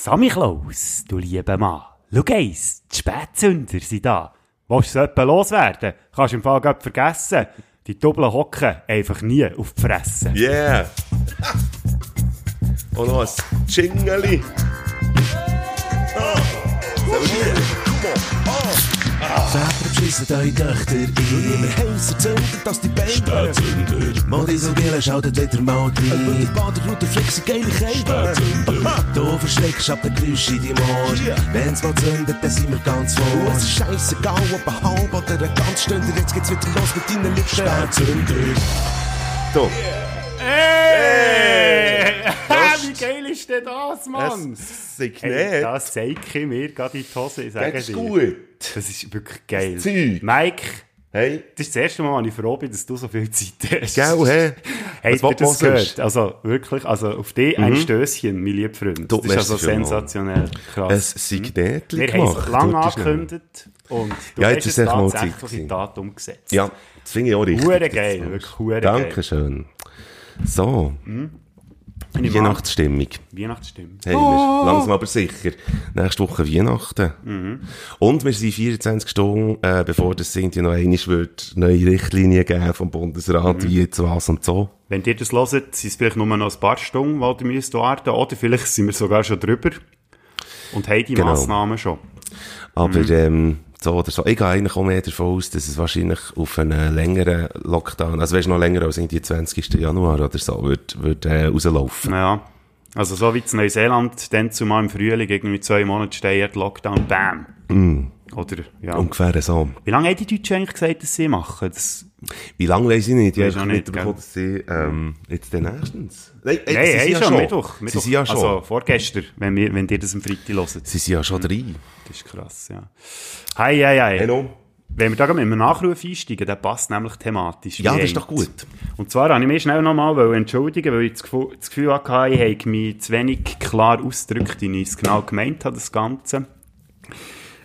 Sammy Klaus, du lieber Mann. Schau eins, die Spätzünder sind da. Willst du etwas loswerden? Kannst du im Fall grad vergessen. Die Doppeln hocken einfach nie auf die Fresse. Yeah! Und noch ein Jingeli. Väter beschissen eure Töchter ein. Wir Häuser zünden, dass die Beine Spätzünder. Modisogele schaltet wieder mal rein. Weil die Baderroute flexen geile Käfer. Du verschreckst ab den Geräusch in deinem Ohr. Wenn's mal zündet, dann sind wir ganz vor. Es ist scheissegal, ob ein halb oder ein ganz Stünder. Jetzt geht's wieder los mit deinen Lippen. Spätzünder. So. Hey! Wie geil ist denn das, Mann? Es sind Hey, nicht. das zeige ich mir gerade in die Hose, ich sage Geht's dir. gut? Das ist wirklich geil. Das Zeug. Mike, Hey, das ist das erste Mal, als ich froh bin, dass du so viel Zeit hast. gell, hä? Habt ihr will man das? Mhm. gehört? Also wirklich, also auf dich ein Stößchen, mein lieber Freund. Du, das ist also sensationell krass. Ein Signetli Wir haben es lange angekündigt und du Ja, hast es mal tatsächlich in. Tat umgesetzt. Ja, das finde ich auch richtig. Hure Das geil, wirklich hure geil. Dankeschön. So, Ich Weihnachtsstimmung. Weihnachtsstimme. Haben wir. Langsam aber sicher. Nächste Woche Weihnachten. Mhm. Und wir sind 24 Stunden, äh, bevor das sind, ja noch einmal wird neue Richtlinien geben vom Bundesrat, Mhm. wie jetzt was und so. Wenn ihr das hört, sind es vielleicht nur noch ein paar Stunden, die ihr müsst warten Oder vielleicht sind wir sogar schon drüber und haben die Genau. Massnahmen schon. Aber, Mhm. ähm, so oder so. Ich gehe eigentlich auch mehr davon aus, dass es wahrscheinlich auf einen längeren Lockdown, also weißt noch länger als irgendwie 20. Januar oder so, wird, wird, äh, rauslaufen. Ja. Also so wie in Neuseeland, dann zumal im Frühling, irgendwie zwei Monate steht Lockdown, bam. Mm. Oder, ja. Ungefähr so. Wie lange haben die Deutschen eigentlich gesagt, dass sie machen? Das, Wie lange weiss ich nicht? Ich habe nicht mitbekommen, dass sie, ähm, jetzt den nächstens. Nein, Nein, sie hey, sind ja schon, Mittwoch. Sie Mittwoch. sind ja schon. Also vorgestern, wenn, wir, wenn ihr das am Freitag hört. Sie sind ja schon drei. Das ist krass, ja. Hei, hei, hei. Hallo? Wenn wir da mit einem Nachruf einsteigen, der passt nämlich thematisch. Ja, das ist doch gut. Und zwar habe ich mich schnell nochmal entschuldigen, weil ich das Gefühl, das Gefühl hatte, ich habe mich zu wenig klar ausgedrückt, wie ich es genau gemeint habe, das Ganze.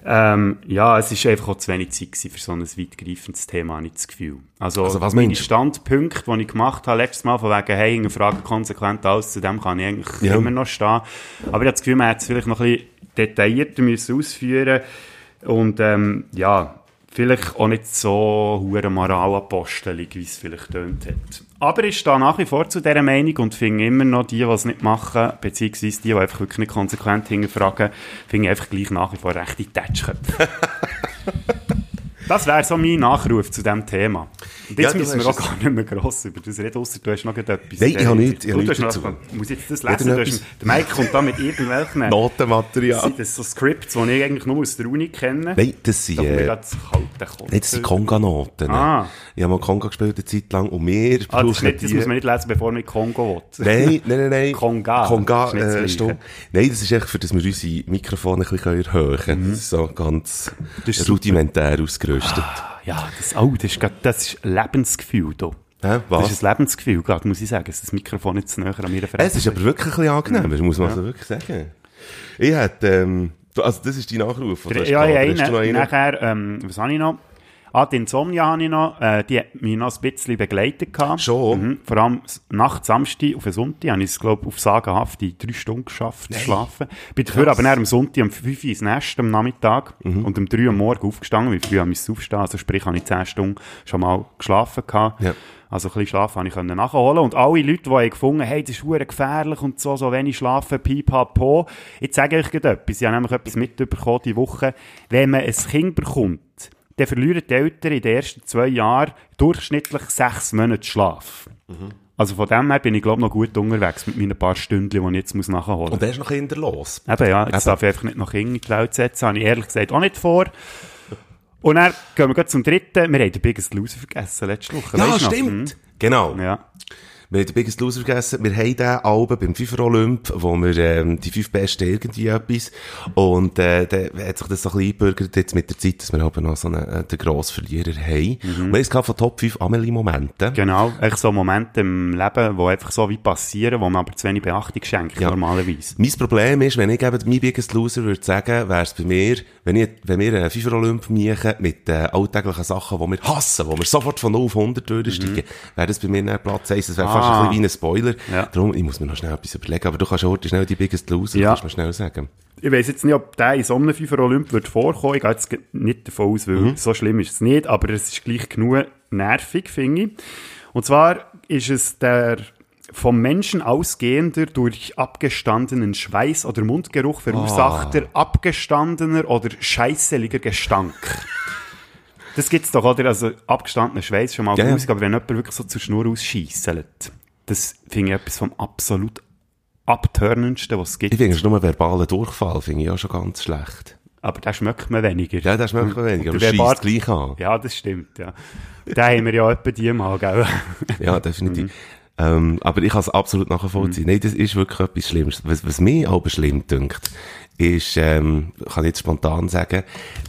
Ähm, ja, es ist einfach auch zu wenig Zeit für so ein weitgreifendes Thema, habe ich das Gefühl. Also, Also, was meine meinst du? Standpunkte, die ich gemacht habe, letztes Mal von wegen, hey, ich frage konsequent alles, zu dem kann ich eigentlich Ja. immer noch stehen. Aber ich habe das Gefühl, man hätte es vielleicht noch ein bisschen detaillierter müssen ausführen und ähm, ja, vielleicht auch nicht so hure moralapostelig, wie es vielleicht tönt hat. Aber ich stehe nach wie vor zu dieser Meinung und finde immer noch die, die es nicht machen, beziehungsweise die, die einfach wirklich nicht konsequent hinterfragen, finde ich einfach gleich nach wie vor rechte Tätschköpfe. Das wäre so mein Nachruf zu diesem Thema. Und Ja, jetzt du müssen wir auch gar nicht mehr gross über das reden, ausser du hast noch etwas. Nein, ich habe nichts, ich Du hast nichts noch- dazu. Muss jetzt das lesen? etwas? hast, der Mike kommt da mit irgendwelchen... Notenmaterial. Sind das so Scripts, die ich eigentlich nur aus der Uni kenne? Nein, das sind, Da äh. Nein, das sind Konga-Noten. Ah. Ich habe mal Konga gespielt eine Zeit lang und wir Ah, das, nicht, das muss man nicht lesen, bevor man Kongo will. Nein, nein, nein, nein. Konga. Konga, nicht äh, stumm. Nein, das ist echt für, dass wir unsere Mikrofone ein bisschen erhöhen können. Das ist so ganz Mhm. Rudimentär ausgerüstet. Ja, das, oh, das ist, grad- das ist Lebensgefühl da. Hä, was? Das ist ein Lebensgefühl, gerade, muss ich sagen, dass das Mikrofon jetzt näher an mir Es ist aber wirklich ein bisschen angenehmer, muss man also wirklich sagen. Ich hätte, ähm, also das ist dein Nachruf. Ja, ja, einen. einen? Nachher, ähm, was habe ich noch? Ah, die Insomnia habe ich noch. Äh, die hat mich noch ein bisschen begleitet. Gehabt. Schon? Mhm. Vor allem nachts Samstag auf den Sonntag habe ich es, glaube auf sagenhaft in drei Stunden geschafft zu schlafen. Bin dafür aber dann am Sonntag um 5 Uhr ins Nest am Nachmittag Mhm. und um 3 Uhr am Morgen aufgestanden, weil früh musste ich aufstehen. Also sprich, habe ich 10 Stunden schon mal geschlafen gehabt. Ja. Also ein bisschen Schlaf habe ich nachholen und alle Leute, die haben gefunden hey, das ist verdammt gefährlich und so, so wenig schlafen, pipapo. Jetzt sage ich euch etwas, ich habe nämlich etwas mitbekommen diese Woche. Wenn man ein Kind bekommt, dann verlieren die Eltern in den ersten zwei Jahren durchschnittlich sechs Monate Schlaf. Also von dem her bin ich, glaube ich, noch gut unterwegs mit meinen paar Stunden, die ich jetzt muss nachholen muss. Und der ist noch Kinder los. Eben, ja, jetzt Eben. darf ich einfach nicht noch Kinder in die Welt setzen, habe ich ehrlich gesagt auch nicht vor. Und dann gehen wir zum dritten. Wir haben den Biggest Loser vergessen letzte Woche. Ja, Weisst du noch? stimmt. Genau. Mhm. Ja. Wir haben den Biggest Loser vergessen. Wir haben den Alben beim FIFA Olymp, wo wir, ähm, die fünf Besten irgendwie etwas. Und, äh, dann hat sich das so ein bisschen eingebürgert jetzt mit der Zeit, dass wir aber noch so einen, äh, den grossen Verlierer haben. Und wir haben von Top 5 Amelie-Momenten. Genau, echt so Momente im Leben, die einfach so wie passieren, wo man aber zu wenig Beachtung schenkt, Ja. normalerweise. Mein Problem ist, wenn ich eben mein Biggest Loser würde sagen, wäre es bei mir, wenn, ich, wenn wir einen FIFA Olymp machen mit äh, alltäglichen Sachen, die wir hassen, wo wir sofort von 0 auf 100 durchsteigen, wäre das bei mir dann Platz 1. Das wäre Ah, fast ein bisschen wie ein Spoiler. Ja. Darum, ich muss mir noch schnell etwas überlegen, aber du kannst heute schnell die Biggest Loser, Ja. kannst mir schnell sagen. Ich weiss jetzt nicht, ob der in so einem FIFA Olymp wird vorkommen. Ich gehe jetzt nicht davon aus, weil Mhm. so schlimm ist es nicht, aber es ist gleich genug nervig, finde ich. Und zwar ist es der vom Menschen ausgehender, durch abgestandenen Schweiß oder Mundgeruch verursachter, Ah. abgestandener oder scheißeliger Gestank. Das gibt's doch, oder? Also, abgestandener Schweiß schon mal Ja, ja. grusig, aber wenn jemand wirklich so zur Schnur ausscheisselt, das finde ich etwas vom absolut abtörnendsten, was es gibt. Ich finde, es ist nur ein verbaler Durchfall, finde ich auch schon ganz schlecht. Aber den schmeckt man weniger. Ja, das schmeckt man weniger, aber scheisst gleich an. Ja, das stimmt, ja. Den haben wir ja etwa die mal, gell? Ja, definitiv. Ähm, aber ich kann es absolut nachvollziehen. Nein, das ist wirklich etwas Schlimmes. Was, was mir aber schlimm dünkt, ist, ähm, kann ich jetzt spontan sagen,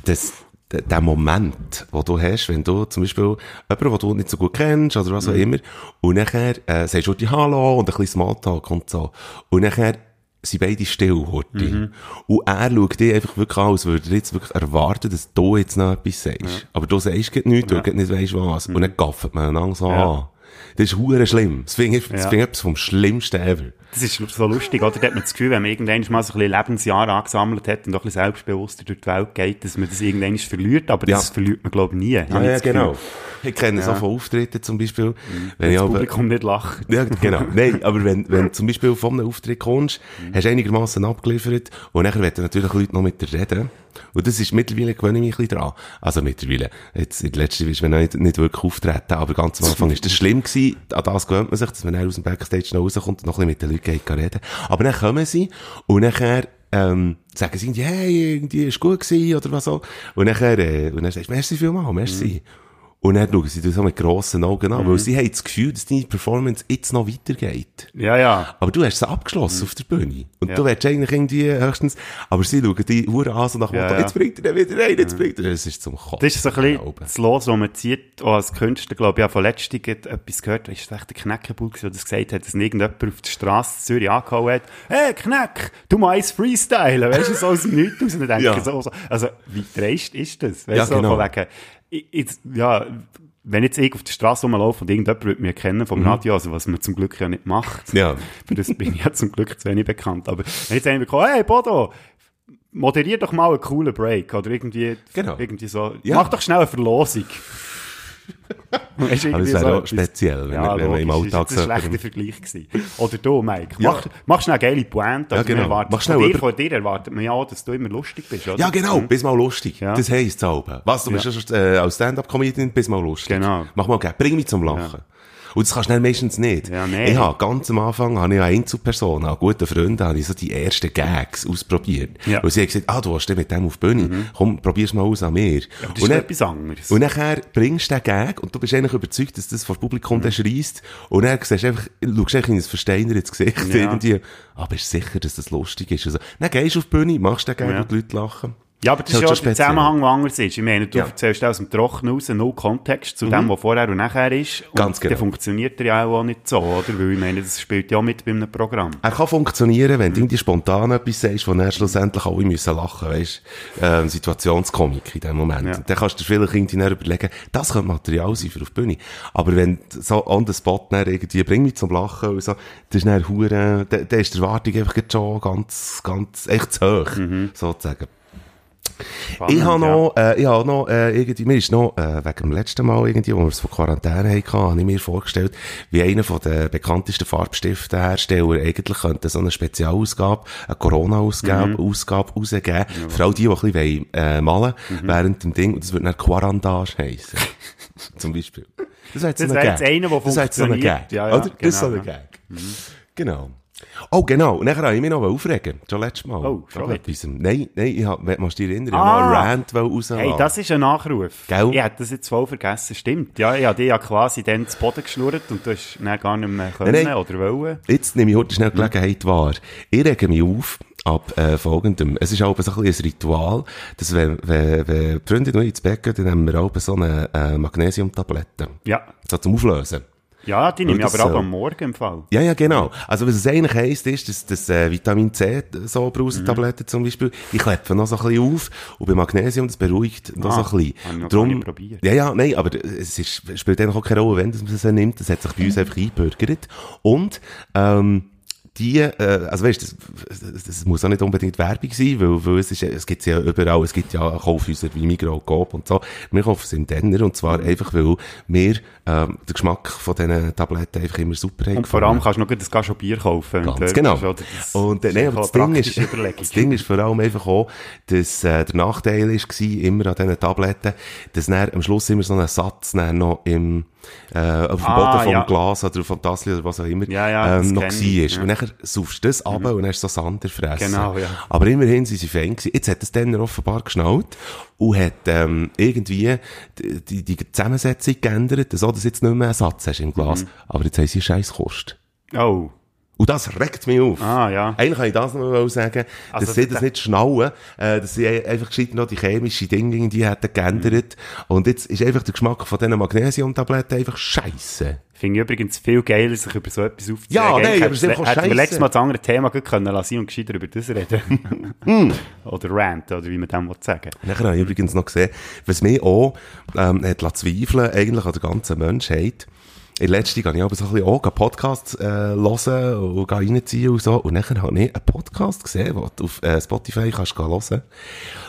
dass der Moment, wo du hast, wenn du zum Beispiel jemanden, den du nicht so gut kennst oder was auch immer, und nachher äh, sagst du dir Hallo und ein bisschen Smalltalk und so, und nachher sind beide still, Horti. Und er schaut dich einfach wirklich an, als würde er jetzt wirklich erwarten, dass du jetzt noch etwas sagst. Aber du sagst nichts, du grad nicht weisst was. Und dann gaffet man so Ja. an. Das ist hure schlimm. Das finde ich, das Ja. finde ich etwas vom Schlimmsten ever. Das ist so lustig, oder? Da hat man das Gefühl, wenn man irgendwann mal so ein bisschen Lebensjahr angesammelt hat und doch ein bisschen selbstbewusster durch die Welt geht, dass man das irgendwann verliert, aber Ja. das verliert man, glaube ich, nie. das Gefühl. genau. Ich kenne es Ja. auch von Auftritten zum Beispiel. Wenn Wenn ich das aber, Publikum nicht lacht. ja, genau. Nein, aber wenn, wenn du zum Beispiel von einem Auftritt kommst, hast du einigermaßen abgeliefert und nachher werden natürlich Leute noch mit dir reden. Und das ist mittlerweile gewöhne ich mich ein bisschen dran. Also mittlerweile. Jetzt, in der letzten ist man nicht, nicht wirklich auftreten, aber ganz am Anfang ist das schlimm gewesen. An das gewöhnt man sich, dass man dann aus dem Backstage noch rauskommt und noch ein bisschen mit den Leuten reden. Aber dann kommen sie und nachher, ähm, sagen sie hey, irgendwie ist gut gewesen oder was auch. Und nachher, äh, und dann sagst du, merci vielmal, merci. Und dann schauen sie das so mit grossen Augen an, weil sie haben das Gefühl, dass deine Performance jetzt noch weitergeht. Ja, ja. Aber du hast sie abgeschlossen auf der Bühne. Und Ja. du willst eigentlich irgendwie höchstens, aber sie schauen die Uhr an, so nach dem Ja, Motto, ja. jetzt bringt er wieder rein, jetzt bringt er, das ist zum Kotzen. Das ist so ein bisschen Glauben. das Los, das man zieht, auch als Künstler, glaube ich, auch von letztem etwas gehört, ist das echt der Knäckebull gewesen, der das gesagt hat, dass irgendjemand auf der Straße Zürich angehauen hat, hey, Kneck, du mal eins freestylen, weißt du, so aus dem Nichts raus. Und dann denke Ja. so, so, also, wie dreist ist das? Weißt Ja, du, genau. so von wegen, ich, jetzt, ja, wenn jetzt ich auf der Straße rumlaufe und irgendjemand würde mich kennen vom Radio, also was man zum Glück ja nicht macht. Mhm. Ja. Für das bin ich ja zum Glück zu wenig bekannt. Aber wenn jetzt einer bekommt, hey Bodo, moderier doch mal einen coolen Break oder irgendwie, Genau. irgendwie so, Ja. mach doch schnell eine Verlosung. Aber das irgendwie wäre so auch speziell, wenn, ja, wenn man im Alltag ist jetzt ein so schlechter Vergleich gewesen. Oder du, Mike, Ja. mach, mach schnell geile Pointe. Ja, Also, genau. man erwartet- Mach von, dir, von dir erwartet man ja dass du immer lustig bist, oder? Ja, genau, Mhm. bist mal lustig. Ja. Das heisst Zauber. Was, du bist ja schon äh, als Stand-Up-Comedian, bist mal lustig. Genau. Mach mal bring mich zum Lachen. Und das kannst du meistens nicht. Ja, nee. Ich habe ganz am Anfang, habe ich eine Einzelperson, an guten Freunden, habe ich so die ersten Gags ausprobiert. Ja. Mhm. Und sie haben gesagt, ah, du hast den mit dem auf die Bühne. Komm, probier's mal aus an mir. Aber das und ist dann, etwas anderes. und nachher bringst du den Gag und du bist eigentlich überzeugt, dass das vor Publikum dann schreist. Und dann siehst du einfach, schaust einfach in ein versteinertes Gesicht Ja. irgendwie. Aber bist du sicher, dass das lustig ist? Also, dann gehst du auf die Bühne, machst den Gag Ja. und die Leute lachen. Ja, aber das Ist ist halt ja schon der. Zusammenhang, der anders ist. Ich meine, du Ja. Mhm. erzählst aus dem Trockenen raus, no Kontext zu dem, was vorher und nachher ist. Und Ganz genau. dann funktioniert er ja auch nicht so, oder? Weil ich meine, das spielt ja auch mit bei einem Programm. Er kann funktionieren, wenn du irgendwie spontan etwas sagst, wo dann schlussendlich alle müssen lachen, weisst ähm, Situationskomik in dem Moment. Ja. Dann kannst du dir vielleicht irgendwie dann überlegen, das könnte Material sein für auf die Bühne. Aber wenn so on the spot dann irgendwie, bring mich zum Lachen und so, das ist dann hure, da, da ist die Erwartung einfach schon ganz, ganz, echt zu hoch, sozusagen. Spannend, Ich habe ja. noch, äh, ich habe noch, äh, irgendwie, mir ist noch, äh, wegen dem letzten Mal irgendwie, wo wir es von Quarantäne hatten, habe ich mir vorgestellt, wie einer von den bekanntesten Farbstiftehersteller eigentlich könnte so eine Spezialausgabe, eine Corona-Ausgabe, Mhm. Ausgabe rausgeben, für all die, die ein bisschen wollen, äh, malen, Mhm. während dem Ding, und das würde dann Quarandage heissen. Zum Beispiel. Das wäre jetzt Das so ein wäre Gag. jetzt einer, der Das wäre jetzt so ein funktioniert. Gag. Ja, ja, oder? Das ist so genau, ein ja. Gag. Genau. Oh, genau. Und nachher habe ich mich noch aufregen. Schon letztes Mal. Oh, schon etwas. Nein, nein, ich hab, musst dich erinnern, ich Ah. habe noch einen Rant rauslassen. Hey, das ist ein Nachruf. Gell? Ich hätte das jetzt voll vergessen. Stimmt. Ja, ich habe dich ja quasi dann zu Boden geschnurrt und du hast dann gar nicht mehr können Nein, nein. oder wollen. Jetzt nehme ich heute schnell die Gelegenheit wahr. Ich rege mich auf ab äh, folgendem. Es ist auch so ein, ein Ritual, dass wenn, wenn, wenn die Freundin und ich ins Bett gehen, dann nehmen wir auch so eine äh, Magnesiumtablette. Ja. So zum Auflösen. Ja, die nehme ich aber auch am Morgen im Fall. Ja, ja, genau. Also, was es eigentlich heisst, ist, dass das äh, Vitamin C, so Brausetabletten zum Beispiel, die klepfen noch so ein bisschen auf und bei Magnesium, das beruhigt noch Ah, so ein bisschen. noch Drum- probiert. Ja, ja, nein, aber es ist, spielt eigentlich auch keine Rolle, wenn man es nimmt. Das hat sich bei uns einfach eingebürgert. Und, ähm, die, äh, also weißt, das, das, das muss auch nicht unbedingt Werbung sein, weil, weil es ist, es gibt ja überall, es gibt ja Kaufhäuser wie Migros, Coop und so. Wir kaufen es im Denner und zwar einfach, weil wir, ähm, den Geschmack von diesen Tabletten einfach immer super haben Und vor allem kannst du noch ein schon Bier kaufen. Ganz dort genau. oder? Das Und äh, nee, aber das Ding, ist, das Ding ist vor allem einfach auch, dass äh, der Nachteil ist gewesen, immer an diesen Tabletten, dass dann am Schluss immer so ein Satz noch im, äh, auf dem Ah, Boden vom ja. Glas oder vom Tassel oder was auch immer Ja, ja, ähm, noch ist. ja. Und dann saufst du das ab und hast so Sand Fresse. Genau, ja. Aber immerhin sind sie Fan gewesen. Jetzt hat es dann offenbar geschnallt und hat ähm, irgendwie die, die, die Zusammensetzung geändert, so dass du jetzt nicht mehr einen Satz hast im Glas. Mhm. Aber jetzt haben sie scheiß Kost. Oh. Und das regt mich auf. Ah, ja. Eigentlich kann ich das noch mal sagen, Also, dass sie das nicht schnallen, äh, dass sie einfach gescheit noch die chemischen Dinge irgendwie hätten geändert. Und jetzt ist einfach der Geschmack von diesen Magnesiumtabletten einfach scheisse. Finde ich übrigens viel geiler, sich über so etwas aufzuregen. Ja, nein, aber es ist einfach hätten wir letztes Mal das andere Thema gut können lassen und gescheiter über das reden. oder Rant, oder wie man dem will sagen. Nachher habe ich übrigens noch gesehen, was mich auch ähm, hat zweifeln eigentlich an der ganzen Menschheit. In letzter Zeit habe ich aber so ein bisschen auch Podcasts äh, hören und reinziehen und so. Und nachher habe ich einen Podcast gesehen, den du auf äh, Spotify kannst hören,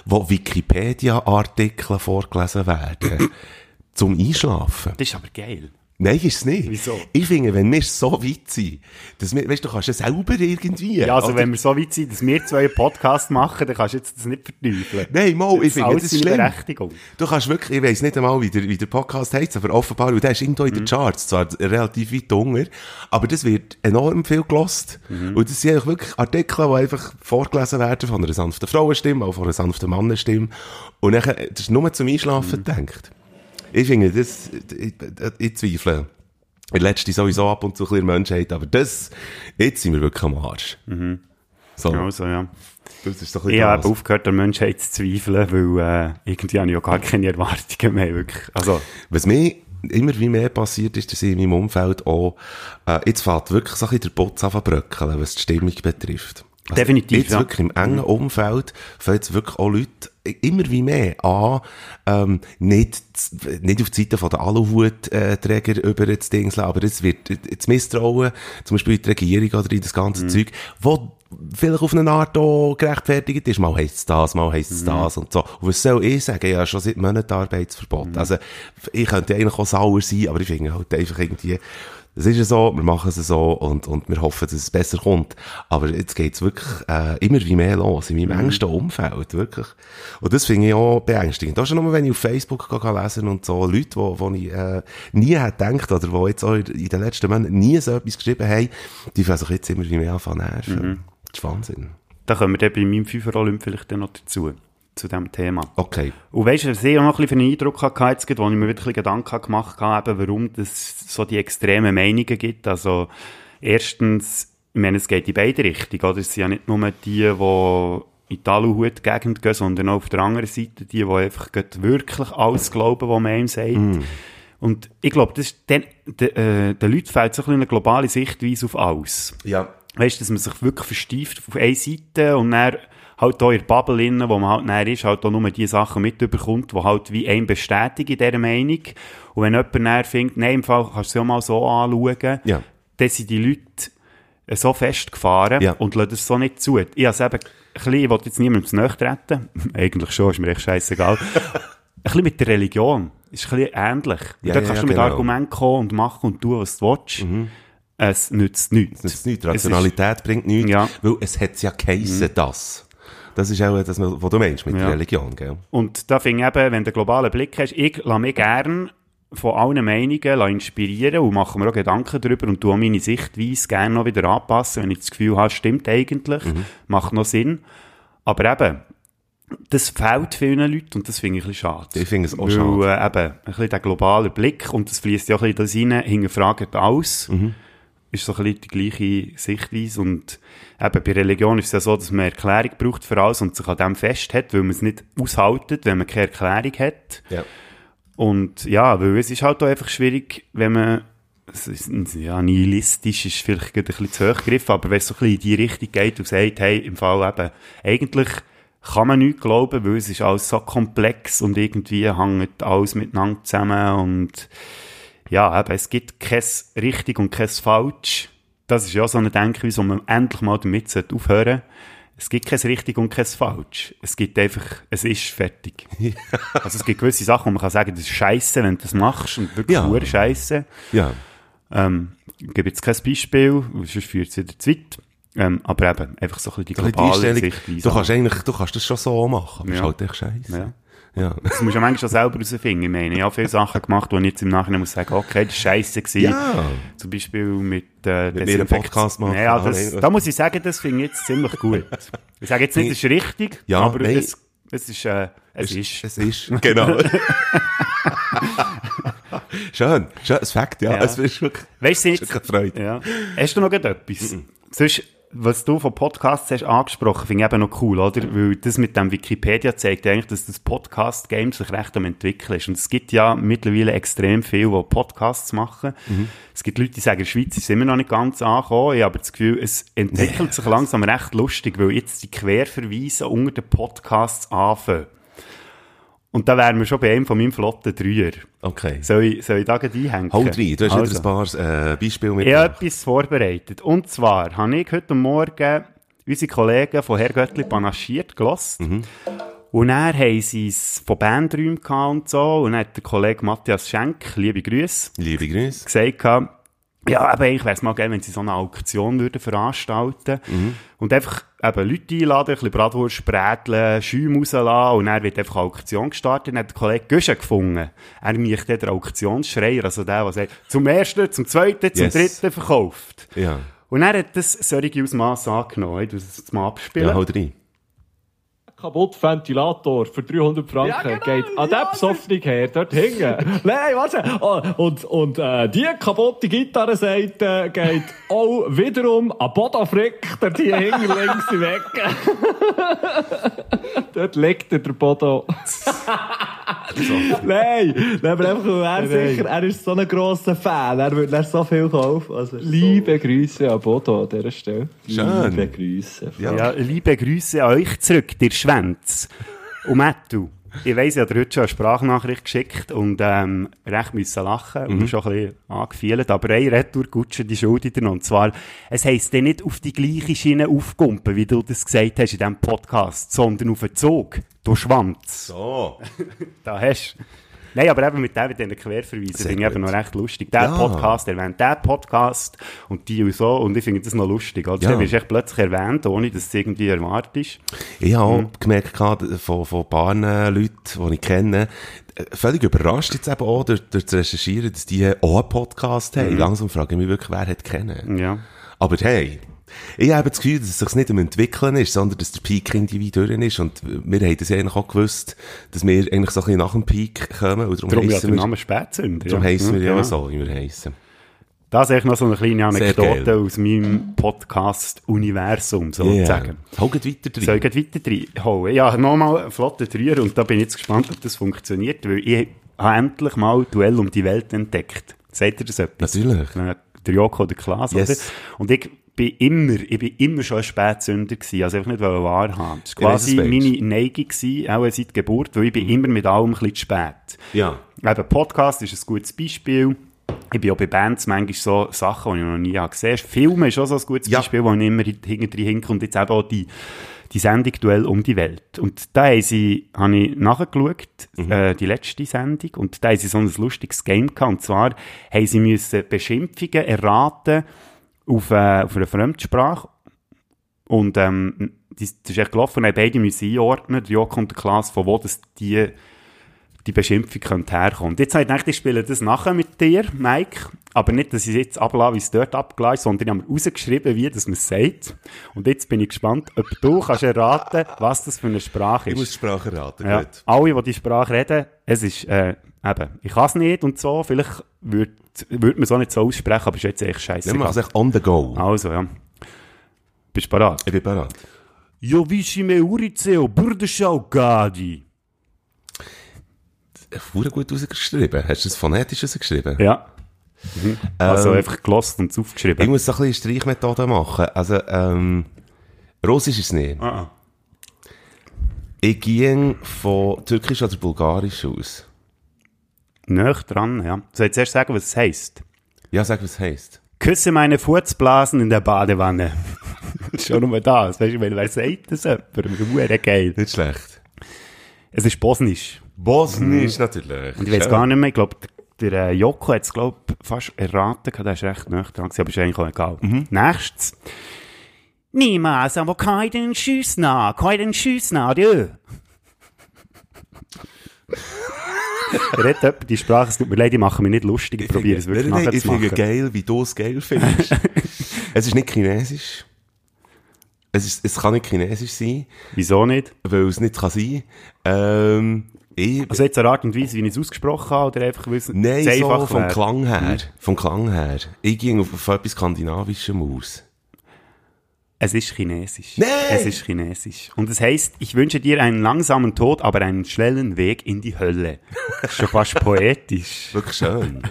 wo Wikipedia-Artikel vorgelesen werden. zum Einschlafen. Das ist aber geil. Nein, ist es nicht. Wieso? Ich finde, wenn wir so weit sind, dass wir, weißt du, du kannst ja selber irgendwie. Ja, also oder? wenn wir so weit sind, dass wir zwei einen Podcast machen, dann kannst du jetzt das nicht verteufeln. Nein, mal, ich finde, das ist schlimm. Berechtigung. Du kannst wirklich, ich weiss nicht einmal, wie der, wie der Podcast heisst, aber offenbar, und der ist irgendwo in Mhm. den Charts, zwar relativ weit unter, aber das wird enorm viel gelost. Mhm. Und das sind wirklich Artikel, die einfach vorgelesen werden von einer sanften Frauenstimme, auch von einer sanften Mannenstimme. Und dann, das ist nur zum Einschlafen Mhm. gedacht. Ich finde, das, ich, ich zweifle. In letzter sowieso ab und zu ein bisschen Menschheit, aber das, jetzt sind wir wirklich am Arsch. So, Also, ja. das ist so ein Ich habe eben aufgehört, an Menschheit zu zweifeln, weil äh, irgendwie habe ich auch gar keine Erwartungen mehr. Wirklich. Also, Was mir immer wie mehr passiert ist, dass ich in meinem Umfeld auch, äh, jetzt fällt wirklich so ein bisschen der Putz an bröckeln, was die Stimmung betrifft. Also Definitiv, Jetzt ja. wirklich im engen Umfeld fangen jetzt wirklich auch Leute immer wie mehr an, ähm, nicht, nicht auf die Seite von der Aluhutträger über das Ding aber es wird das Misstrauen, zum Beispiel in die Regierung oder in das ganze Mhm. Zeug, wo vielleicht auf eine Art auch gerechtfertigt ist. Mal heisst es das, mal heisst es Mhm. das und so. Und was soll ich sagen? Ja, schon seit Monaten Arbeitsverbot. Mhm. Also, ich könnte eigentlich auch sauer sein, aber ich finde halt einfach irgendwie, es ist ja so, wir machen es so und, und wir hoffen, dass es besser kommt. Aber jetzt geht's wirklich äh, immer wie mehr los, in meinem Mhm. engsten Umfeld, wirklich. Und das finde ich auch beängstigend. Das ist nur, wenn ich auf Facebook gehe, gehe lesen und so Leute, wo, wo ich äh, nie hätte gedacht oder wo jetzt auch in den letzten Monaten nie so etwas geschrieben haben, die fangen sich jetzt immer wie mehr an zu nerven. Mhm. Das ist Wahnsinn. da kommen wir dann bei meinem Fünfer-Olymp vielleicht dann noch dazu, zu diesem Thema. Okay. Und weißt du, was ich auch noch ein bisschen für einen Eindruck hatte, jetzt, wo ich mir wirklich Gedanken gemacht habe, warum es so die extremen Meinungen gibt. Also, erstens, ich meine, es geht in beide Richtungen, oder? Es sind ja nicht nur die, die in die Aluhut-Gegend gehen, sondern auch auf der anderen Seite die, die einfach wirklich alles glauben, was man ihm sagt. Und ich glaube, das ist den, den, äh, den Leuten fehlt so ein bisschen eine globale Sichtweise auf alles Ja. weißt, dass man sich wirklich verstieft auf eine Seite und dann halt auch in der Bubble innen, wo man halt näher ist, halt auch nur die Sachen mitbekommt, die halt wie einen bestätigen in dieser Meinung. Und wenn jemand näher findet, nein, im Fall kannst du es ja mal so anschauen, Ja. dann sind die Leute so festgefahren Ja. und lassen es so nicht zu. Ich habe es eben, bisschen, ich will jetzt niemandem zu nahe treten, eigentlich schon, ist mir echt scheißegal, ein bisschen mit der Religion, ist ein bisschen ähnlich. Ja, da ja, kannst du mit genau. Argumenten kommen und machen und tun, was du willst. Es nützt nichts. Das ist nichts. Es ist- Rationalität bringt nichts, Ja. weil es hat ja geheissen, das. Das ist auch das, was du meinst mit Ja. der Religion, gell? Und da finde ich eben, wenn du einen globalen Blick hast, ich lasse mich gern von allen Meinungen inspirieren und mache mir auch Gedanken darüber und tue meine Sichtweise gerne noch wieder anpassen, wenn ich das Gefühl habe, stimmt eigentlich, macht noch Sinn. Aber eben, das fehlt vielen Leuten und das finde ich ein bisschen schade. Ich finde es auch Weil, schade. Äh, eben, ein bisschen der globale Blick und das fließt ja auch ein bisschen das rein, hinterfragt alles. Ist so ein bisschen die gleiche Sichtweise und eben bei Religion ist es ja so, dass man Erklärung braucht für alles und sich an dem festhält, weil man es nicht aushaltet, wenn man keine Erklärung hat. Ja. Und ja, weil es ist halt auch einfach schwierig, wenn man ist, ja, nihilistisch ist vielleicht ein bisschen zu hoch gegriffen, aber wenn es so ein bisschen in die Richtung geht und sagt, hey, im Fall eben, eigentlich kann man nicht glauben, weil es ist alles so komplex und irgendwie hängt alles miteinander zusammen und ja, eben, es gibt kein richtig und kein falsch. Das ist ja so eine Denkweise, wo man endlich mal damit aufhören sollte. Es gibt kein richtig und kein falsch. Es gibt einfach, es ist fertig. also es gibt gewisse Sachen, wo man kann sagen, das ist scheiße, wenn du das machst und wirklich Ja. ja. scheiße. Ja. Ähm, ich gebe jetzt kein Beispiel, sonst führt es wieder zu weit. Ähm, aber eben, einfach so ein bisschen die globale Sichtweise. du kannst eigentlich, du kannst das schon so machen, aber es ist Ja. halt echt scheiße. ja. Ja. Das musst du ja manchmal schon selber herausfinden. Ich meine, ich habe viele Sachen gemacht, wo ich jetzt im Nachhinein muss sagen, okay, das war scheisse. gewesen. Ja. Zum Beispiel mit, äh, Mit mir einen Podcast machen. Ja, das, da muss ich sagen, das finde ich jetzt ziemlich gut. Ich sage jetzt nicht, das ist richtig, Ja, aber nein. es, es ist, äh, es ist. Es ist, genau. schön, schön, es Fakt, ja. Ja. Es ist wirklich, Weißt du es ist wirklich Freude. Ja. Hast du noch etwas? Sonst, was du von Podcasts hast angesprochen, finde ich eben noch cool, oder? Weil das mit dem Wikipedia zeigt eigentlich, dass das Podcast-Game sich recht am entwickeln ist. Und es gibt ja mittlerweile extrem viele, die Podcasts machen. Es gibt Leute, die sagen, in der Schweiz ist immer noch nicht ganz angekommen. Ich habe das Gefühl, es entwickelt sich langsam recht lustig, weil jetzt die Querverweise unter den Podcasts anfangen. Und da wären wir schon bei einem von meinen flotten Dreier. Okay. Soll ich, soll ich da gleich einhängen? Hau rein, du hast Also. wieder ein paar äh, Beispiele Ich habe mitgebracht. etwas vorbereitet. Und zwar habe ich heute Morgen unsere Kollegen von Herr Göttli panaschiert gelassen. Und dann haben sie es von Bandräumen gehabt und so. Und dann hat der Kollege Matthias Schenk, liebe Grüße, Liebe Grüße. gesagt ja, aber eigentlich wäre es mal geil, wenn sie so eine Auktion würden veranstalten und einfach eben Leute einladen, ein bisschen Bratwurst bräteln, Schäume rauslassen und dann wird einfach eine Auktion gestartet. Dann hat der Kollege Güschen gefunden. Er mich der Auktionsschreier, also der, der sagt, zum ersten, zum zweiten, zum Yes. dritten verkauft. Ja. Und er hat das solche Ausmaß angenommen. Ich es jetzt mal abspielen. Ja, hau rein. Kaputt Ventilator für 300 Franken Ja, genau, geht an ja, der Besoffnung her, dort hinten. Nein, warte. Oh, und und äh, die kaputte Gitarrenseite geht auch wiederum an Bodo Frick, dort hier hinten links Ecke. dort liegt er, der Bodo. Nein, nein, aber einfach, er sicher, er ist so ein grosser Fan, er würde so viel kaufen. Also, Liebe Grüße an Bodo an dieser Stelle. Schön. Liebe Grüße. Ja, liebe Grüße an euch zurück, ihr Schwänz. Und Mattu, ich weiss, ich habe dir heute schon eine Sprachnachricht geschickt und ähm, recht müssen lachen und schon ein bisschen angefühlt, aber eine Retour-Gutsche, die schuldet dir noch. Und zwar, es heisst dann nicht auf die gleiche Schiene aufgumpen, wie du das gesagt hast in diesem Podcast, sondern auf den Zug, du Schwanz. So. Da hast du. Nein, aber eben mit dem, mit diesen Querverweisen, finde ich eben noch recht lustig. Der Ja. Podcast erwähnt den Podcast und die und so, und ich finde das noch lustig. Oder? Ja. Dann wirst du echt plötzlich erwähnt, ohne dass es irgendwie erwartest. Ich habe Mhm. auch gemerkt gehabt, von, von ein paar äh, Leuten, die ich kenne, äh, völlig überrascht jetzt eben auch durch, durch das Recherchieren, dass die auch einen Podcast Mhm. haben. Langsam frage ich mich wirklich, wer hat kennen. Ja. Aber hey, ich habe das Gefühl, dass es sich nicht am Entwickeln ist, sondern dass der Peak irgendwie durch ist. Und wir haben das ja eigentlich auch gewusst, dass wir eigentlich so ein bisschen nach dem Peak kommen. Und darum, Darum ja der wir, Name Spätzünder. darum heissen wir ja auch so, wie wir heissen. Das ist echt noch so eine kleine Anekdote aus meinem Podcast-Universum, sozusagen. Hau grad weiter drin. Soll ich weiter reinholen? Ja, nochmal einen flotten Dreier und da bin ich jetzt gespannt, ob das funktioniert, weil ich habe endlich mal Duell um die Welt entdeckt. Seht ihr das etwas? Natürlich. Äh, Der Joko oder Klaas, Yes. oder? Und ich bin immer, ich bin immer schon ein Spätsünder gewesen, also einfach nicht wahrhaben. Das war quasi meinst. meine Neigung gewesen, auch seit Geburt, weil ich bin immer mit allem ein bisschen zu spät. Ja. Eben, Podcast ist ein gutes Beispiel. Ich bin auch bei Bands manchmal so Sachen, die ich noch nie habe gesehen habe. Filme ist auch so ein gutes Ja. Beispiel, wo ich immer hinten drin hinkomme. Und jetzt eben auch die, die Sendung Duell um die Welt. Und da haben sie, habe ich nachgeschaut, äh, die letzte Sendung, und da haben sie so ein lustiges Game gehabt. Und zwar haben sie müssen Beschimpfungen erraten auf, äh, auf einer Fremdsprache. Und ähm, das, das ist echt gelaufen, und beide müssen einordnen, Joko und der Klaas, von wo das die die Beschimpfung könnte herkommen. Und jetzt habe ich gedacht, ich spiele das nachher mit dir, Mike. Aber nicht, dass ich es jetzt ablasse, wie es dort abgelaufen ist, sondern ich habe mir rausgeschrieben, wie das man es sagt. Und jetzt bin ich gespannt, ob du kannst erraten, was das für eine Sprache Ich muss ist. die Sprache raten, Ja, gut. alle, die die Sprache reden, es ist, äh, eben, ich kann es nicht und so, vielleicht würde würd man es auch nicht so aussprechen, aber ist jetzt echt scheiße. Dann mach es echt on the go. Also, ja. Bist du bereit? Ich bin bereit. Jo vicime urice o burdeschau gadi. Hure gut rausgeschrieben. Hast du das phonetisch rausgeschrieben? Ja. Also Ähm, einfach gelost und Ich aufgeschrieben. muss so ein bisschen Streichmethode machen. Also, ähm, Russisch ist es nicht. Ah, ah. Ich ging von Türkisch oder Bulgarisch aus. Näher dran, ja. Soll ich zuerst sagen, was es heisst? Ja, sag, was es heisst. Küsse meine Furzblasen in der Badewanne. Schon nur das. Weißt du, weil wer sagt das jemand? Hure geil. Nicht schlecht. Es ist Bosnisch. Bosnisch natürlich. Und ich weiß gar nicht mehr, ich glaube, der äh, Joko hat es, glaube fast erraten, gehabt, der ist recht nah dran gewesen, aber ist eigentlich auch egal. Nächstes. Niemals, aber keinen Schuss nach, keinen Schuss nach, du. Hat jemand die Sprache, es tut mir leid, ich mache mich nicht lustig, ich probiere es wirklich nein, Ich finde geil, wie du es geil findest. es ist nicht chinesisch. Es, ist, es kann nicht chinesisch sein, Wieso nicht? weil es nicht kann sein. Ähm, ich, Also jetzt eine Art und Weise, wie ich es ausgesprochen habe, oder einfach, es nein, so einfach vom wäre? Klang her. Vom Klang her. Ich ging auf, auf etwas Skandinavischem aus. Es ist Chinesisch. Nein! Es ist Chinesisch. Und es heißt, ich wünsche dir einen langsamen Tod, aber einen schnellen Weg in die Hölle. Das ist schon fast poetisch. Wirklich schön.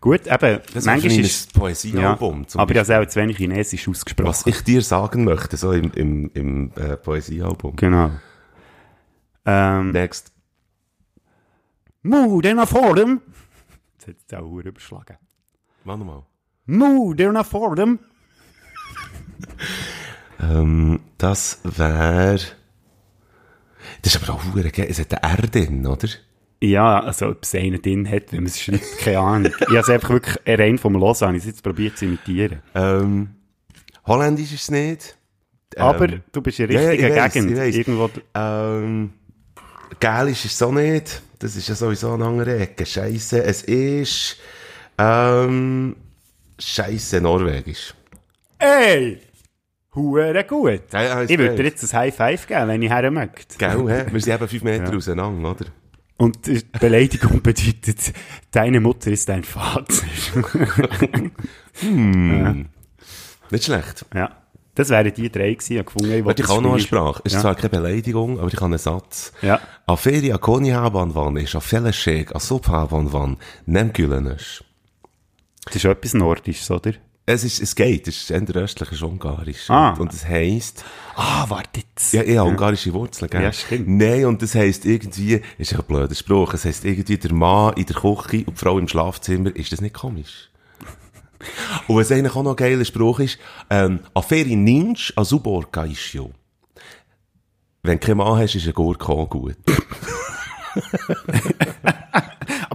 Gut, eben, Das manchmal ist ist... ein Poesiealbum. zum aber habe es auch zu wenig Chinesisch ausgesprochen. Was ich dir sagen möchte, so im, im, im äh, Poesiealbum. Genau. Ähm, Next. Mu, der nach vorne. Jetzt hat es auch Uhr überschlagen. Mach nochmal. Mu, der nach vorne. Ähm, das wäre. Das ist aber auch hure geil. Es hat ein R drin, oder? Ja, also ob es einen drin hat, wenn man es schreibt, keine Ahnung. ich habe es einfach wirklich rein vom Los an, ich habe es jetzt probiert zu imitieren. Ähm, Holländisch ist es nicht. Aber Ähm, du bist in ja, ja, richtiger ich weiss, Gegend. ich weiss. Irgendwo, Ähm, Gälisch ist es auch nicht. Das ist ja sowieso eine andere Ecke. Scheisse. Es ist. Ähm, Scheisse Norwegisch. Ey! Hure gut. Ja, ja, ich würde dir jetzt ein High Five geben, wenn ich her möchte. Gell, hä? Wir sind eben fünf Meter auseinander, oder? Und die Beleidigung bedeutet, deine Mutter ist dein Vater. Nicht schlecht. ja. Das wären die drei gewesen. Ich habe gefunden, ich Warte, ich kann noch eine Sprache. Es ist Ja. zwar keine Beleidigung, aber ich kann einen Satz. Ja. A feria koni haben van, ist a feleség, a sop haben van, nem különös. Das ist etwas Nordisches, oder? Es ist, es geht, es ist östlich, es ist ungarisch. Ah. Und, und es heisst, Ah, warte jetzt. ja, habe ungarische Wurzeln, gell? Ja, stimmt. Nein, und das heisst irgendwie, ist ja ein blöder Spruch, es heisst irgendwie der Mann in der Küche und die Frau im Schlafzimmer, ist das nicht komisch? und was eigentlich auch noch ein geiler Spruch ist, ähm, a feri ninch, a suborka isio. Wenn du keinen Mann hast, ist ein auch gut.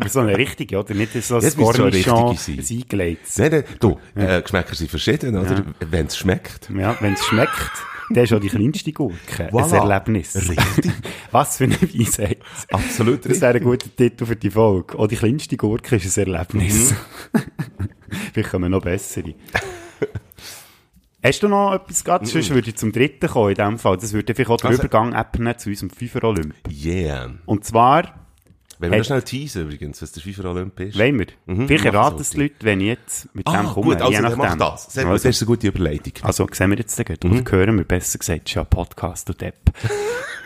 Aber so eine richtige, oder? Nicht so ein Das Cornichon, ein eingelegtes. Nein, nein, du, äh, Geschmäcker sind verschieden, oder? Wenn es schmeckt. Ja, wenn es schmeckt, dann ist auch die kleinste Gurke. Ein Voilà. Erlebnis. Richtig. Was für eine Weisheit. Absolut Das richtig. wäre ein guter Titel für die Folge. Auch die kleinste Gurke ist ein Erlebnis. Mhm. Vielleicht kommen noch bessere. Hast du noch etwas gehabt? Sonst würde ich zum dritten kommen in dem Fall. Das würde vielleicht auch den Also- Übergang ebnen zu unserem FIFA Olymp. Yeah. Und zwar, Wenn wir noch schnell teasen übrigens, was der FIFA Olymp ist. wollen wir, vielleicht mach erraten das es die Leute, wenn ich jetzt mit dem Ah, komme. gut, also je dann mach nachdem. das. Sehr Also, das ist eine gute Überleitung. also sehen wir jetzt den. Mhm. Oder hören wir besser gesagt, es ist ja ein Podcast, du Depp.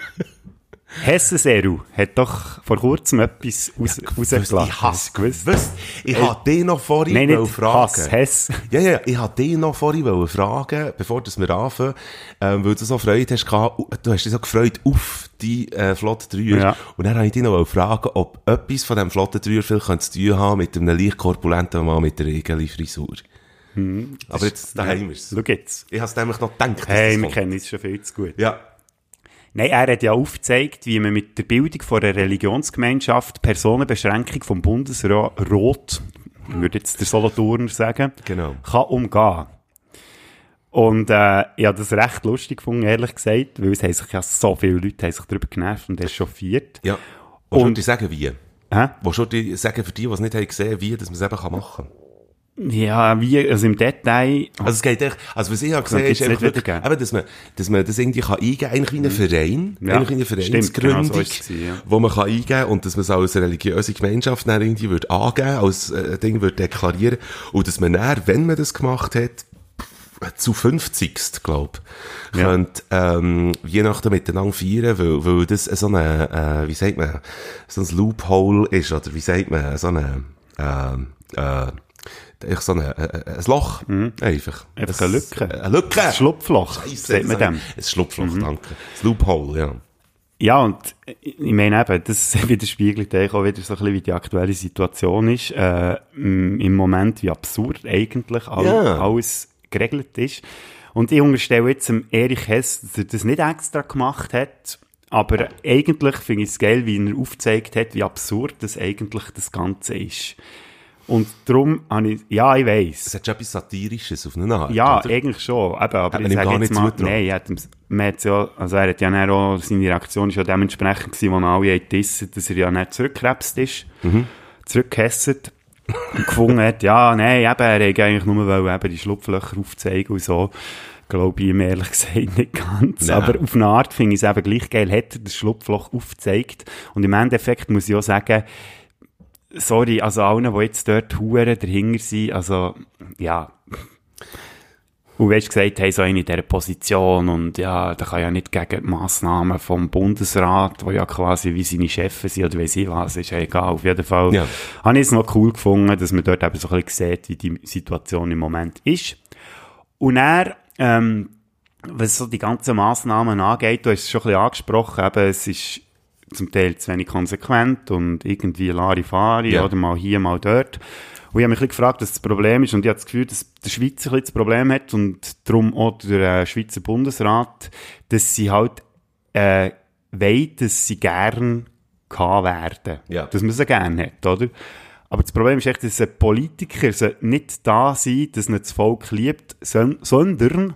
Hesse Seru hat doch vor kurzem etwas raus, rausgelassen. Ich hasse gewusst. Ich wollte dich noch vorhin Nein, nicht fragen. Hass, Hess. Ja, ja, ich wollte dich noch vorhin fragen, bevor dass wir anfangen, ähm, weil du so Freude hast du hast dich so gefreut auf die äh, Flotte 3 Ja. Und dann wollte ich dich noch fragen, ob etwas von diesem Flotte 3 vielleicht könnte zu tun haben mit einem leicht korpulenten Mann mit der Regeli-Frisur. Aber jetzt, da haben wir es. Schau jetzt. Ich habe es nämlich noch gedacht, Hey, das wir kennen uns schon viel zu gut. Ja. Nein, er hat ja aufgezeigt, wie man mit der Bildung von einer Religionsgemeinschaft Personenbeschränkung vom Bundesrat, ich würde jetzt der Solothurner sagen, Genau. kann umgehen. Und äh, ich habe das recht lustig gefunden, ehrlich gesagt, weil es haben sich ja so viele Leute haben sich darüber genervt und echauffiert. Ja. Und- dir sagen, wie? Hä? Willst du dir sagen, für die, die es nicht haben gesehen, wie, dass man es eben machen kann? Ja, wie, also im Detail, Also es geht echt, also was ich habe gesehen, ist ich einfach wirklich, eben, dass man, dass man das irgendwie kann eingeben, eigentlich wie ein Verein, Ja, eigentlich wie eine stimmt, genau Vereinsgründung, so gewesen, ja. wo man kann eingeben und dass man es als religiöse Gemeinschaft dann irgendwie würde angeben, als äh, Ding würde deklarieren und dass man dann, wenn man das gemacht hat, zu 50. glaub, Ja. könnte, ähm, Weihnachten miteinander feiern, weil, weil das so eine, äh, wie sagt man, so ein Loophole ist, oder wie sagt man, so eine, äh, äh, ich so ein, ein, ein Loch. Einfach. Mhm. Einfach eine Lücke. Eine Lücke. Ein Schlupfloch, Scheisse, man dem. Ein Schlupfloch, danke. Das Loophole, ja. Ja, und ich meine eben, das widerspiegelt eigentlich auch wieder so ein bisschen, wie die aktuelle Situation ist. Äh, Im Moment, wie absurd eigentlich all, Ja. alles geregelt ist. Und ich unterstelle jetzt dem Erich Hess, dass er das nicht extra gemacht hat. Aber eigentlich finde ich es geil, wie er aufgezeigt hat, wie absurd das eigentlich das Ganze ist. Und darum habe ich, ja, ich weiss. Es hat schon etwas Satirisches auf eine Art. Ja, oder? eigentlich schon. Eben, aber man ich sage jetzt mal, zutrauen. nein, er hat, man hat's ja, also er hat ja dann auch, seine Reaktion ist ja dementsprechend gewesen, wo alle haben dissen, dass er ja nicht zurückgekrebst ist, Mhm. zurückgehässet und gefunden hat, ja, nein, eben, er hätte eigentlich nur weil eben die Schlupflöcher aufzeigen und so. Glaube ich ihm ehrlich gesagt nicht ganz. Nein. Aber auf eine Art finde ich es eben gleich geil, hat er das Schlupfloch aufgezeigt. Und im Endeffekt muss ich auch sagen, sorry, also allen, die jetzt dort Huren dahinter sind, also, ja. Und du hast gesagt, hey, so eine in dieser Position und ja, da kann ja nicht gegen die Massnahmen vom Bundesrat, wo ja quasi wie seine Chefs sind oder weiss ich was, ist ja egal. Auf jeden Fall Ja. habe ich es noch cool gefunden, dass man dort eben so ein bisschen sieht, wie die Situation im Moment ist. Und er, ähm, was so die ganzen Massnahmen angeht, du hast es schon ein bisschen angesprochen, eben, es ist zum Teil zu wenig konsequent und irgendwie Larifari Ja. oder mal hier, mal dort. Und ich habe mich ein bisschen gefragt, was das Problem ist und ich habe das Gefühl, dass der Schweizer ein bisschen das Problem hat und darum auch der äh, Schweizer Bundesrat, dass sie halt äh, wollen, dass sie gern gehabt werden. Ja. Dass man sie gern hat, oder? Aber das Problem ist echt, dass ein Politiker sollte nicht da sein, dass ihn das Volk liebt, son- sondern,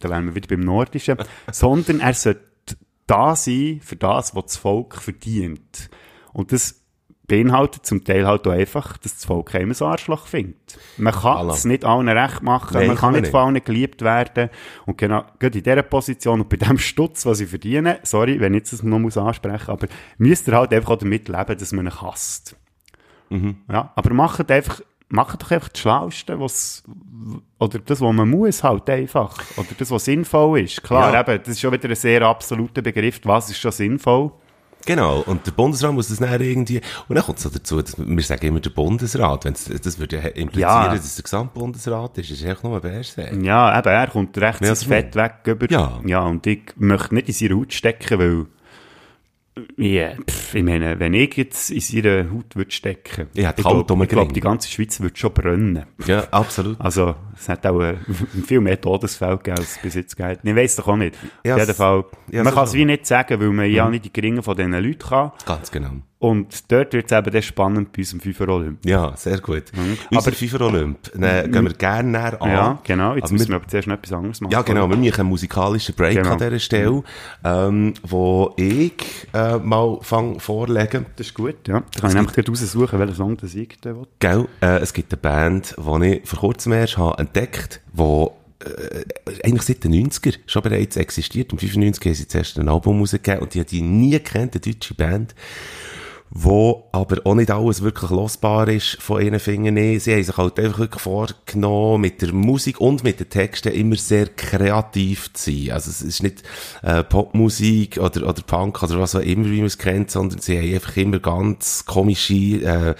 da wären wir wieder beim Nordischen, sondern er sollte da sein für das, was das Volk verdient. Und das beinhaltet zum Teil halt auch einfach, dass das Volk einem ein Arschloch findet. Man kann es nicht allen recht machen, Nein, man kann nicht von allen geliebt werden. Und genau, gerade in dieser Position und bei dem Stutz, was sie verdienen, sorry, wenn ich das noch muss ansprechen, aber müsst ihr halt einfach auch damit leben, dass man ihn hasst. Ja, aber macht einfach, macht doch einfach das Schlauste, was, oder das, was man muss halt einfach. Oder das, was sinnvoll ist. Klar, Ja. eben, das ist schon wieder ein sehr absoluter Begriff. Was ist schon sinnvoll? Genau, und der Bundesrat muss das dann irgendwie, und dann kommt es so dazu, dass wir sagen immer der Bundesrat, wenn's, das würde implizieren, Ja. dass es der Gesamtbundesrat ist, ist echt nur ein BSC. Ja, eben, er kommt rechts ins. Fett weg über. Ja. ja, und ich möchte nicht in seine Haut stecken, weil, ja, pff, ich meine, wenn ich jetzt in seine Haut würde stecken, hätte ich glaube, um glaub, die ganze Schweiz würde schon brennen. Ja, absolut. Also, es hat auch äh, viel mehr Todesfälle gegeben, als es bis jetzt geht. Ich weiss doch auch nicht. Ja, Auf jeden es- Fall. ja, man kann es schon. wie nicht sagen, weil man ja nicht die geringen von diesen Leuten kann. Ganz genau. Und dort wird es eben dann spannend bei unserem FIFA Olymp. Ja, sehr gut. Mhm. Unser FIFA Olymp, dann gehen wir gerne näher an. Ja, genau. Jetzt Aber müssen wir- aber zuerst noch etwas anderes machen. Ja, genau. Wir machen einen musikalischen Break Genau. an dieser Stelle, ähm, wo ich äh, mal fang vorlegen. Das ist gut, ja. Da kann ich nämlich gerade raussuchen, welchen Song das ich da will. Gell? Äh, es gibt eine Band, die ich vor kurzem erst habe entdeckt habe, äh, eigentlich seit den 90er schon bereits existiert. Im 95 haben sie zuerst ein Album rausgegeben und die hat die nie kennt, eine deutsche Band. Wo aber auch nicht alles wirklich losbar ist von ihren Fingern. Sie haben sich halt einfach wirklich vorgenommen, mit der Musik und mit den Texten immer sehr kreativ zu sein. Also es ist nicht äh, Popmusik oder, oder Punk oder was auch immer, wie man es kennt, sondern sie haben einfach immer ganz komische äh,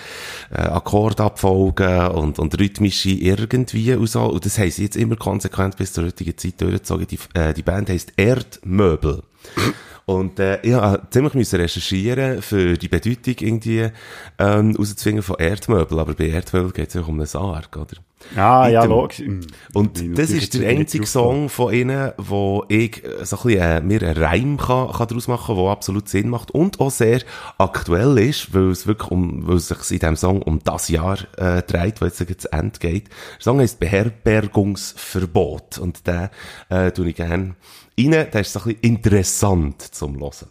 äh, Akkordabfolgen und, und rhythmische irgendwie und so. Und das haben jetzt immer konsequent bis zur heutigen Zeit durchgezogen. Die, äh, die Band heisst Erdmöbel. Und äh, ich musste ziemlich müssen recherchieren, für die Bedeutung irgendwie ähm, rauszufinden von Erdmöbel. Aber bei Erdmöbel geht es ja um einen Sarg, oder? Ah, ja, Mit dem- logisch. Und Ich das ist der einzige Song von ihnen, wo ich äh, so ein bisschen, äh, mir einen Reim kann, kann daraus machen, der absolut Sinn macht und auch sehr aktuell ist, weil es wirklich um, weil es sich in diesem Song um das Jahr äh, dreht, es jetzt zu Ende geht. Der Song heißt Beherbergungsverbot und den äh, tue ich gerne rein. Der ist so ein bisschen interessant zum Hören.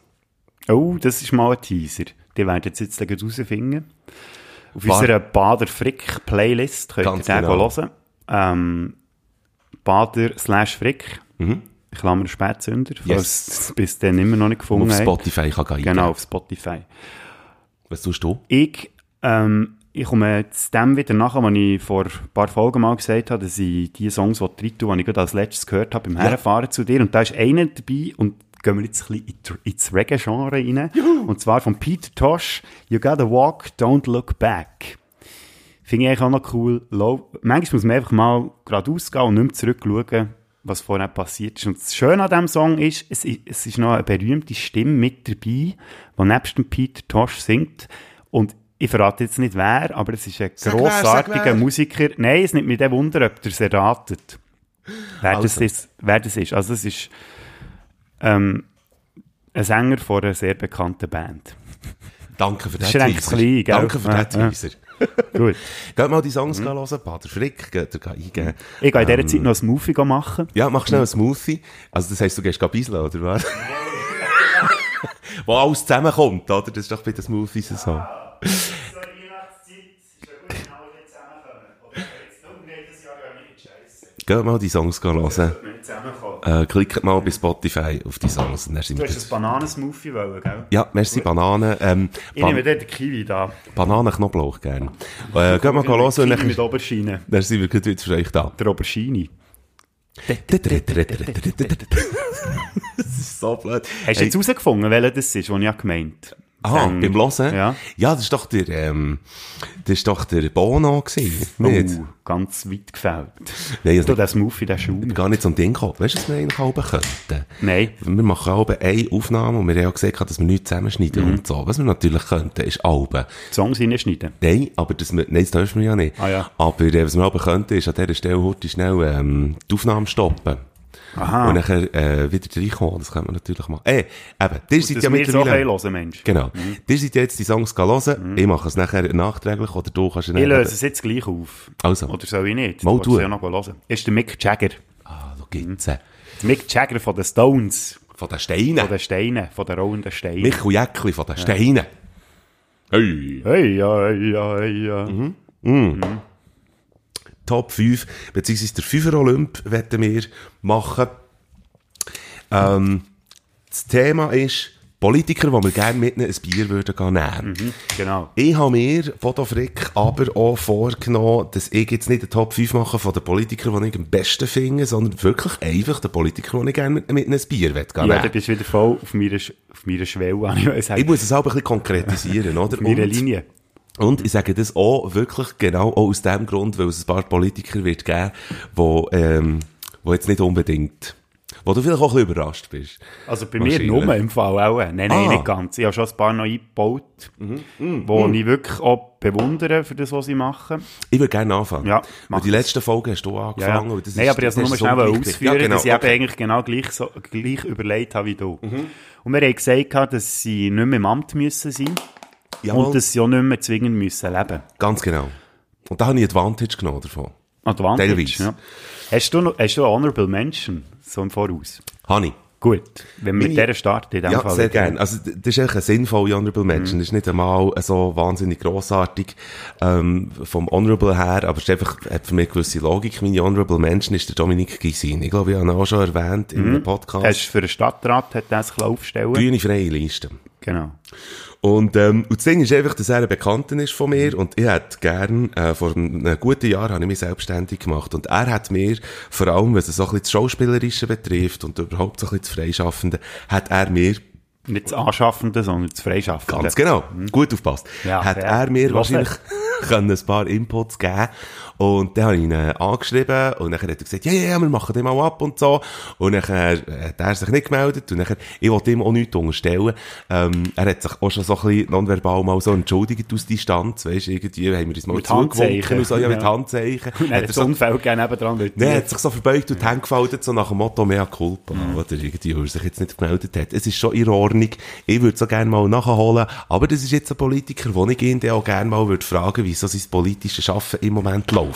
Oh, das ist mal ein Teaser. Die werden jetzt jetzt rausfinden. Auf War- unserer Bader Frick Playlist könnt Ganz ihr den genau. hören. Ähm, Bader slash Frick. Mhm. Klammer Spätzünder, falls Yes. es bis dann immer noch nicht gefunden Auf. Spotify kann gehen. Genau, auf Spotify. Was tust du? Ich, ähm, ich komme jetzt dem wieder nachher, was ich vor ein paar Folgen mal gesagt habe, dass ich die Songs, die rein tue, die ich gerade als letztes gehört habe, beim Herfahren zu dir. Und da ist einer dabei und gehen wir jetzt ein bisschen ins Reggae-Genre rein. Und zwar von Peter Tosh, You Gotta Walk, Don't Look Back. Finde ich eigentlich auch noch cool. Manchmal muss man einfach mal geradeaus gehen und nicht mehr zurückschauen, was vorher passiert ist. Und das Schöne an diesem Song ist, es, es ist noch eine berühmte Stimme mit dabei, die nebst dem Peter Tosh singt. Und ich verrate jetzt nicht wer, aber es ist ein Sag grossartiger wer. Musiker. Nein, es nimmt mich dann Wunder, ob ihr es erratet. Wer, das Also. ist, wer das ist. Also es ist ähm, ein Sänger von einer sehr bekannten Band. Danke für den Teaser. klein? Danke für Ja, den ja. Teaser. Gut. Geht mal die Songs hören, Pater Frick, geht ihr eingeben. Ich gehe in Ähm. dieser Zeit noch ein Smoothie machen. Ja, mach schnell einen Smoothie. Also das heisst, du gehst bisseln, oder was? Wo alles zusammenkommt, oder? Das ist doch bei den Smoothies so. Geht mal die Songs hören. Äh, klickt mal bei Spotify auf die Songs. und Dann sind Du hast ein Bananensmoothie wollen, gell? ja, merci, Bananen. Ähm, Ich nehme dort den Kiwi da. Bananen-Knoblauch gern. Äh, geht mal hören und Kiwi dann, mit Oberschiene. dann sind wir gleich wieder für euch da. Der Aubergine. Das ist so blöd. Hast du jetzt herausgefunden, welcher das ist, den ich gemeint habe? Ah, Sänger. beim Hören? Ja. Ja, das ist doch der, ähm, das ist doch der Bono gewesen, nicht? Oh, ganz weit gefällt. Nein, also Du, der Smoothie, der Schaum. gar nicht ein Ding gekommen. Weißt du, was wir eigentlich halben könnten? Nein. Wir machen Alben eine Aufnahme und wir haben ja gesagt, dass wir nichts zusammenschneiden Mhm. und so. Was wir natürlich könnten, ist Alben. Songs reinschneiden. Nein, aber das, wir- nein, das dürfen wir ja nicht. Ah, ja. Aber äh, was wir aber könnten, ist an dieser Stelle heute schnell ähm, die Aufnahme stoppen. Aha. Und nachher äh, wieder reinkommen. Das können wir natürlich machen. Eh, eben, ihr seid ja wir so mittlerweile... hören, Mensch. Genau. Ihr seid jetzt die Songs hören. Ich mache es nachher nachträglich oder du kannst Ich dann- löse es jetzt gleich auf. Also. Oder soll ich nicht? Mal du ja noch hören. Ist der Mick Jagger. Ah, da gibt's äh, Mick Jagger von den Stones. Von den Steinen. Von den Steinen. Von den rollenden Steinen. Michael Jäckli von den Steinen. Hey. Hey, ja, hey, ja, hey, ja. Top 5, beziehungsweise der 5er Olymp werden wir machen. Ähm, das Thema ist Politiker, die wir gerne mit ein Bier würden gehen nehmen. Mhm, genau. Ich habe mir, Fotofrick, aber auch vorgenommen, dass ich jetzt nicht den Top 5 mache von den Politikern, die ich am besten finde, sondern wirklich einfach den Politiker, den ich gerne mit, mit ein Bier will gehen Ja, du bist wieder voll auf meiner, auf meiner Schwelle, ich. Ich muss es auch ein bisschen konkretisieren, oder? auf meiner Linie. Und ich sage das auch wirklich genau auch aus dem Grund, weil es ein paar Politiker wird geben, wo, ähm, wo jetzt nicht unbedingt, wo du vielleicht auch ein bisschen überrascht bist. Also bei mir nur im Fall auch. Nein, nein, Ah. Mhm, nicht ganz. Ich habe schon ein paar noch eingebaut, die ich wirklich auch bewundere für das, was sie machen. Ich würde gerne anfangen. Ja, Weil die letzte Folge hast du angefangen. und das Nein, aber ich das wollte ist nur so schnell Ungleichgewicht. ausführen, ja, genau, dass ich okay. eigentlich genau gleich, so, gleich überlegt habe wie du. Mhm. Und wir haben gesagt, dass sie nicht mehr im Amt müssen sein Jawohl, und sie auch nicht mehr zwingend müssen leben. ganz genau. Und da habe ich Advantage genommen davon. Advantage, Teilweise. ja. Hast du noch, hast du Honorable Mention, so im Voraus? Habe ich. Gut, wenn wir mit dieser starten, in dem Ja, Fall. sehr gerne. Also, das ist eigentlich eine sinnvolle Honorable Mention. Das ist nicht einmal so wahnsinnig grossartig, ähm, vom Honorable her, aber es ist einfach, hat für mich eine gewisse Logik. Meine Honorable Mention ist der Dominik Gysin. Ich glaube, ich habe ihn auch schon erwähnt in einem Podcast. Hast du für den Stadtrat hat er das aufstellen Grüne freie Liste. Genau. Und, ähm, und das Ding ist einfach, dass er ein Bekannter ist von mir und ich hätte gern, äh, vor einem guten Jahr habe ich mich selbstständig gemacht und er hat mir, vor allem, was es so ein bisschen das Schauspielerische betrifft und überhaupt so ein bisschen das Freischaffende, hat er mir Nicht das Anschaffende, sondern das Freischaffende. Ganz genau. Gut aufpasst. Ja, hat fair. er mir wahrscheinlich können ein paar Inputs geben und dann habe ich ihn äh, angeschrieben und dann hat er gesagt, ja, ja, ja, wir machen den mal ab und so und dann äh, hat er sich nicht gemeldet und dann, ich wollte ihm auch nichts unterstellen. Ähm, er hat sich auch schon so ein bisschen nonverbal mal so entschuldigt aus Distanz, weisst du, irgendwie haben wir uns mal Mit zugewunken und so, ja, mit Ja. Handzeichen. Und dann Hat er es so- Unfall gegeben nebendran. Nein, er hat sich so verbeugt und die Hände gefaltet, so nach dem Motto mea culpa, oder irgendwie, weil er sich jetzt nicht gemeldet hat. Es ist schon in Ordnung. Ich würde so gerne mal nachholen, aber das ist jetzt ein Politiker, wo ich ihn auch gerne mal würde fragen, wieso sein politisches Schaffen im Moment läuft.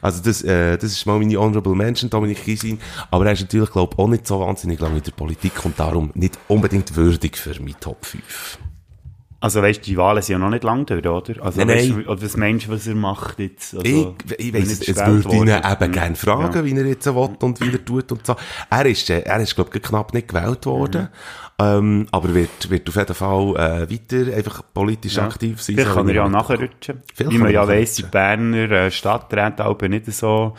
Also das, äh, das ist mal meine Honorable Mention, Dominik Gysin, aber er ist natürlich, glaube ich, auch nicht so wahnsinnig lange in der Politik und darum nicht unbedingt würdig für meine Top 5. Also weißt du, die Wahlen sind ja noch nicht lang durch, oder? Also Nein, weißt nein. oder was meinst du, was er macht jetzt? Also, Ich, ich weiss, jetzt würde ich ihn eben gerne fragen, Ja. wie er jetzt will und wie er tut und so. Er ist, äh, er ist, glaube ich, knapp nicht gewählt worden. Ähm, aber wird, wird auf jeden Fall, äh, weiter einfach politisch aktiv sein. Vielleicht kann er ja er- nachrutschen. Wie man er ja weiss, die Berner äh, Stadträte aber nicht so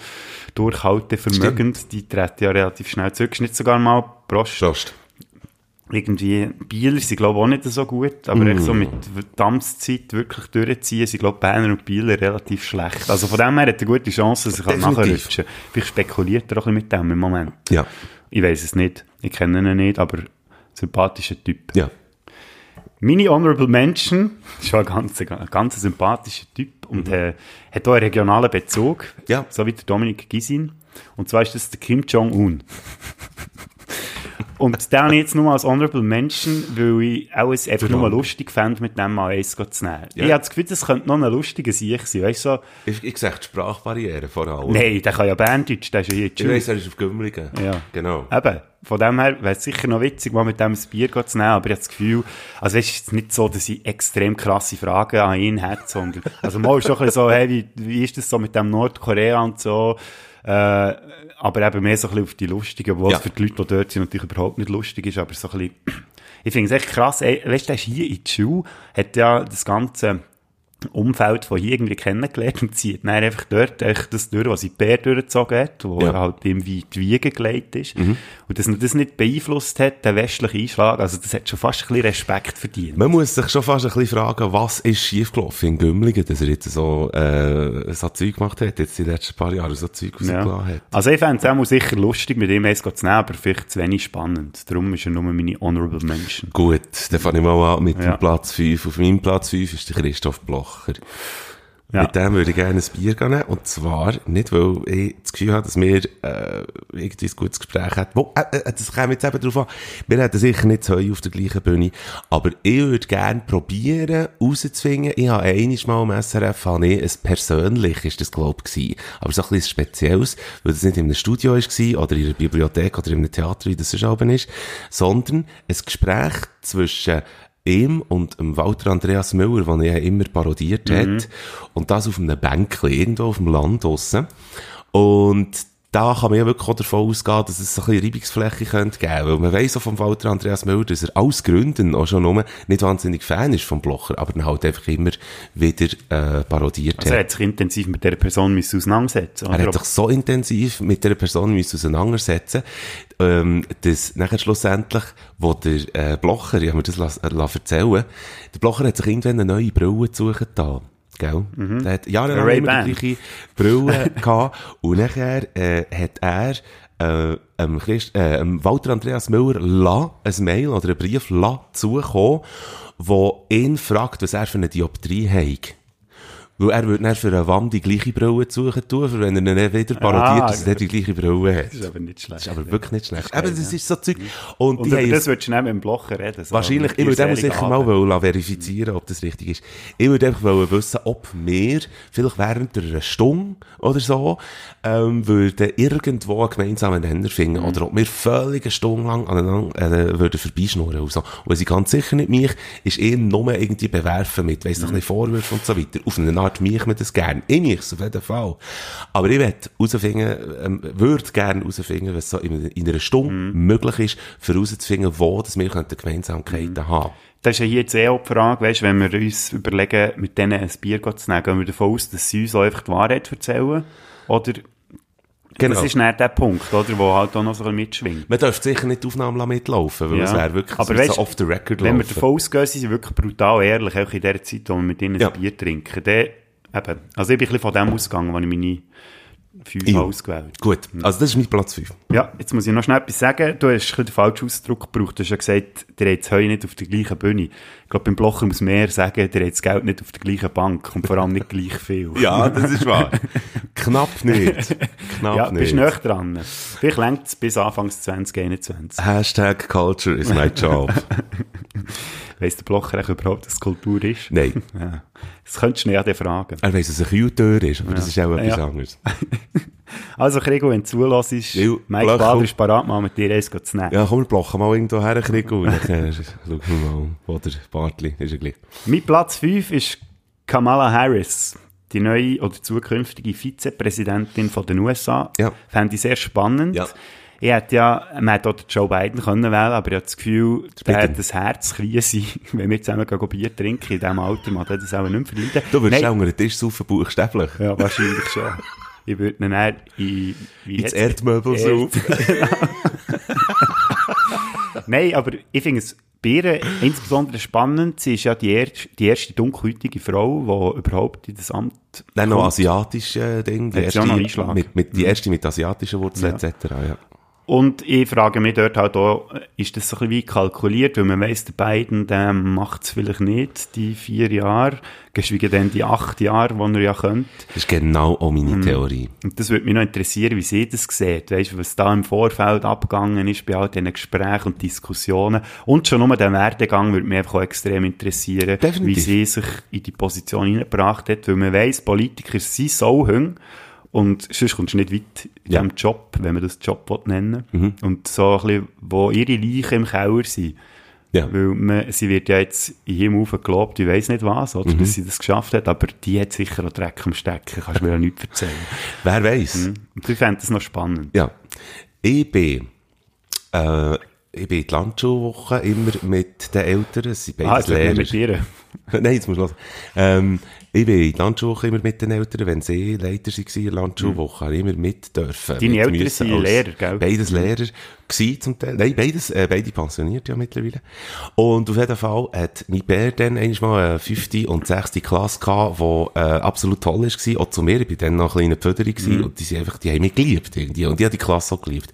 durchhalten vermögend. Die treten ja relativ schnell zurück. Ist nicht sogar mal Prost. Prost. irgendwie, Bieler sind, glaube ich, auch nicht so gut, aber echt Mm. so mit der Amtszeit wirklich durchziehen, sind, glaube ich, Berner und Bieler relativ schlecht. Also von dem her hat er gute Chance, dass er kann Definitiv. nachrutschen kann. Vielleicht spekuliert er auch ein bisschen mit dem im Moment. Ja. Ich weiß es nicht. Ich kenne ihn nicht, aber sympathischer Typ. Ja. Meine Honorable Mention ist ein ganz, ein ganz sympathischer Typ und äh, hat auch einen regionalen Bezug, Ja. so wie der Dominik Gisin. Und zwar ist das der Kim Jong-un. Und den habe ich jetzt nur als Honorable Mention, weil ich es einfach nur lustig fände, mit dem mal eins zu nehmen. Ich habe das Gefühl, das könnte noch ein lustiger Sieg sein. Weißt du, so, Ich, ich sage die Sprachbarriere vor allem. nein, der kann ja Berndeutsch, der ist ja hier Ich weiss, er ist auf Gümmligen. Ja. Genau. Eben, von dem her wäre es sicher noch witzig, mal mit dem ein Bier zu nehmen, aber ich habe das Gefühl, also es ist nicht so, dass ich extrem krasse Fragen an ihn hätte, sondern, also mal ist schon ein bisschen so, hey, wie, wie ist das so mit dem Nordkorea und so, äh, aber eben mehr so ein bisschen auf die lustigen, wo Ja. es für die Leute, die dort sind, natürlich überhaupt nicht lustig ist, aber so ein bisschen, ich finde es echt krass, ey, weißt du, der ist hier in die Schule, hat ja das ganze, Umfeld von hier irgendwie kennengelernt und zieht dann einfach dort echt das durch, was sie Bär durchgezogen hat, wo Ja. er halt ihm wie die Wiege gelegt ist. Und dass er das nicht beeinflusst hat, der westliche Einschlag, also das hat schon fast ein bisschen Respekt verdient. Man muss sich schon fast ein bisschen fragen, was ist schiefgelaufen in Gümmligen, dass er jetzt so, äh, so Zeug gemacht hat, jetzt in den letzten paar Jahren so Zeug rausgelassen Ja. hat. Also ich fände es auch mal sicher lustig, mit ihm eins zu nehmen, aber vielleicht zu wenig spannend. Darum ist er nur meine Honorable Mention. Gut, dann fange ich mal an mit Ja. dem Platz 5. Auf meinem Platz 5 ist der Christoph Blocher. Ja. Mit dem würde ich gerne ein Bier gehen nehmen. Und zwar nicht, weil ich das Gefühl habe, dass wir äh, irgendwie ein gutes Gespräch hätten. Wo, äh, äh, das kommt jetzt eben darauf an. Wir hätten sicher nicht zwei auf der gleichen Bühne. Aber ich würde gerne probieren, rauszufinden. Ich habe einmal mal im SRF, habe ich ein persönlich, ist das glaube ich gewesen. Aber so ein bisschen Spezielles, weil das nicht in einem Studio war oder in einer Bibliothek oder in einem Theater, wie das sonst oben ist, sondern ein Gespräch zwischen ihm und dem Walter Andreas Müller, den er immer parodiert hat. Und das auf einem Bänkchen, irgendwo auf dem Land draussen. Und da kann man ja wirklich auch davon ausgehen, dass es so ein bisschen Reibungsfläche könnte geben. Weil man weiss auch vom Walter Andreas Müller, dass er aus Gründen auch schon nur nicht wahnsinnig Fan ist vom Blocher, aber dann halt einfach immer wieder äh, parodiert Also er hat. hat sich intensiv mit dieser Person müssen auseinandersetzen Er hat sich so intensiv mit dieser Person müssen auseinandersetzen, ähm, dass nachher schlussendlich, wo der äh, Blocher, ich habe mir das las, äh, las erzählen, der Blocher hat sich irgendwann eine neue Brille gesucht Gell? Der hat jahrelang immer die gleiche Brille gehabt. Und nachher äh, hat er äh, ähm, Christ, äh, ähm, Walter Andreas Müller la ein Mail oder einen Brief la zukommen, wo ihn fragt, was er für eine Dioptrie hat. Weil er würde dann für eine Wand die gleiche Brille suchen tun, für wenn er ihn dann wieder parodiert, Ah, dass er die gleiche Brille hat. Das ist aber nicht schlecht. Das ist aber wirklich nicht schlecht. Aber das ist so Zeug. Und, Und die über das würdest du nicht mit dem Blocher reden. so Wahrscheinlich, ich würde sicher mal Abend. wollen verifizieren, ob das richtig ist. Ich würde einfach wollen wissen, ob wir vielleicht während einer Stunde oder so ähm, würden irgendwo einen gemeinsamen Nenner finden Mhm. oder ob wir völlig eine Stunde lang aneinander äh, würden vorbeischnurren und so. Und sie ganz sicher nicht mich, ist eh nur irgendwie bewerfen mit, weiss Mhm. nicht Vorwürfe und so weiter. Auf eine Art mich mir das gern. Ich mich auf jeden Fall. Aber ich würde herausfinden, ähm, würde gerne herausfinden, was so in, in einer Stunde Mhm. möglich ist, für herauszufinden, wo dass wir Gemeinsamkeiten Mhm. haben. Das ist ja hier jetzt eh auch die Frage, weißt, wenn wir uns überlegen, mit denen ein Bier zu nehmen, gehen wir davon aus, dass sie uns auch einfach die Wahrheit erzählen? Oder, Genau. das ist nicht der Punkt, oder, wo halt auch noch so ein bisschen mitschwingt. Man dürfte sicher nicht die Aufnahmen mitlaufen, weil Ja. es wäre wirklich Aber weisst, so off the record Wenn wir laufen. davon ausgehen, sie sind wirklich brutal ehrlich, auch in der Zeit, wo wir mit ihnen Ja. ein Bier trinken, dann, eben, also ich bin ein bisschen von dem ausgegangen, als ich meine fünf Ja. ausgewählt Gut, also das ist mein Platz 5. Ja, jetzt muss ich noch schnell etwas sagen. Du hast ein den falschen Ausdruck gebraucht. Du hast ja gesagt, der hat das Heu nicht auf der gleichen Bühne. Ich glaube, beim Blocher muss mehr sagen, der hat das Geld nicht auf der gleichen Bank und vor allem nicht gleich viel. Ja, das ist wahr. Knapp nicht. Knapp ja nicht. bist näher dran. Vielleicht längt es bis Anfangs 2021. Hashtag Culture is my job. Weiss der Blocher eigentlich überhaupt, was Kultur ist? Nein. Ja. Das könntest du nicht an fragen. Er weiss, dass ein Juteur ist, aber das ist auch etwas Ja. anderes. Also, Krigo, wenn du zulässt, Mike Blöcher- Bader ist parat, mal mit dir eins zu nehmen. Ja, komm, wir blocken mal irgendwo her, Krieg, und dann äh, schauen wir mal, wo der Bartli ist ja gleich. Mein Platz 5 ist Kamala Harris, die neue oder zukünftige Vizepräsidentin von den USA. Ja. Fände ich sehr spannend. Ja. Ich hätte ja, man hätte auch Joe Biden können wählen, aber ich habe das Gefühl, der hat das Herz sein, wenn wir zusammen gehen Bier trinken. In diesem Alter mag er das auch nicht verleiden. Du würdest Nein. auch unter den Tisch saufen, buchstäblich. Ja, wahrscheinlich schon. Ich würde ihn dann in, wie Ins? Erdmöbel Erd- saufen. Nein, aber ich finde es ihr insbesondere spannend. Sie ist ja die, er die erste dunkelhäutige Frau, die überhaupt in das Amt Nein, noch asiatische Ding. Die erste, mit, mit, die erste mit asiatischen Wurzeln Ja. etc. Ja. Und ich frage mich dort halt auch, ist das so ein bisschen wie kalkuliert, weil man weiss, der beiden, der macht es vielleicht nicht, die vier Jahre, geschweige denn die acht Jahre, die er ja könnte. Das ist genau auch meine Mhm. Theorie. Und das würde mich noch interessieren, wie sie das sieht. Weißt du, was da im Vorfeld abgegangen ist bei all diesen Gesprächen und Diskussionen. Und schon nur der Werdegang würde mich einfach auch extrem interessieren, Definitiv. wie sie sich in die Position hineingebracht hat, weil man weiss, Politiker sind so hung und sonst kommst du nicht weit in Ja. diesem Job, wenn man das Job nennen will. Und so ein bisschen, wo ihre Leichen im Keller sind. Ja. Weil man, sie wird ja jetzt in Himmel gelobt, ich weiss nicht was, oder, dass sie das geschafft hat, aber die hat sicher auch Dreck am Stecken, kannst du mir ja nichts erzählen. Wer weiß? Und ich fände das noch spannend. Ja. Ich bin, äh, ich bin in die Landschulwoche immer mit den Eltern, es sind Ah, beides jetzt Lehrer. mit dir. Nein, jetzt musst du hören. Ähm, ich bin in die Landschulwoche immer mit den Eltern, wenn sie Leiter waren in der Landschulwoche, ich immer mit dürfen. Deine mit Eltern sind Lehrer, gell? Beides Lehrer gewesen zum Teil. Nein, beides, äh, beide pensioniert ja mittlerweile. Und auf jeden Fall hat mein Bär dann einmal eine fünfte und sechste Klasse gehabt, die äh, absolut toll war. Auch zu mir, ich bin dann noch ein kleiner gewesen, Mhm. und die sind einfach, die haben mich geliebt irgendwie. Und ich habe die Klasse auch geliebt.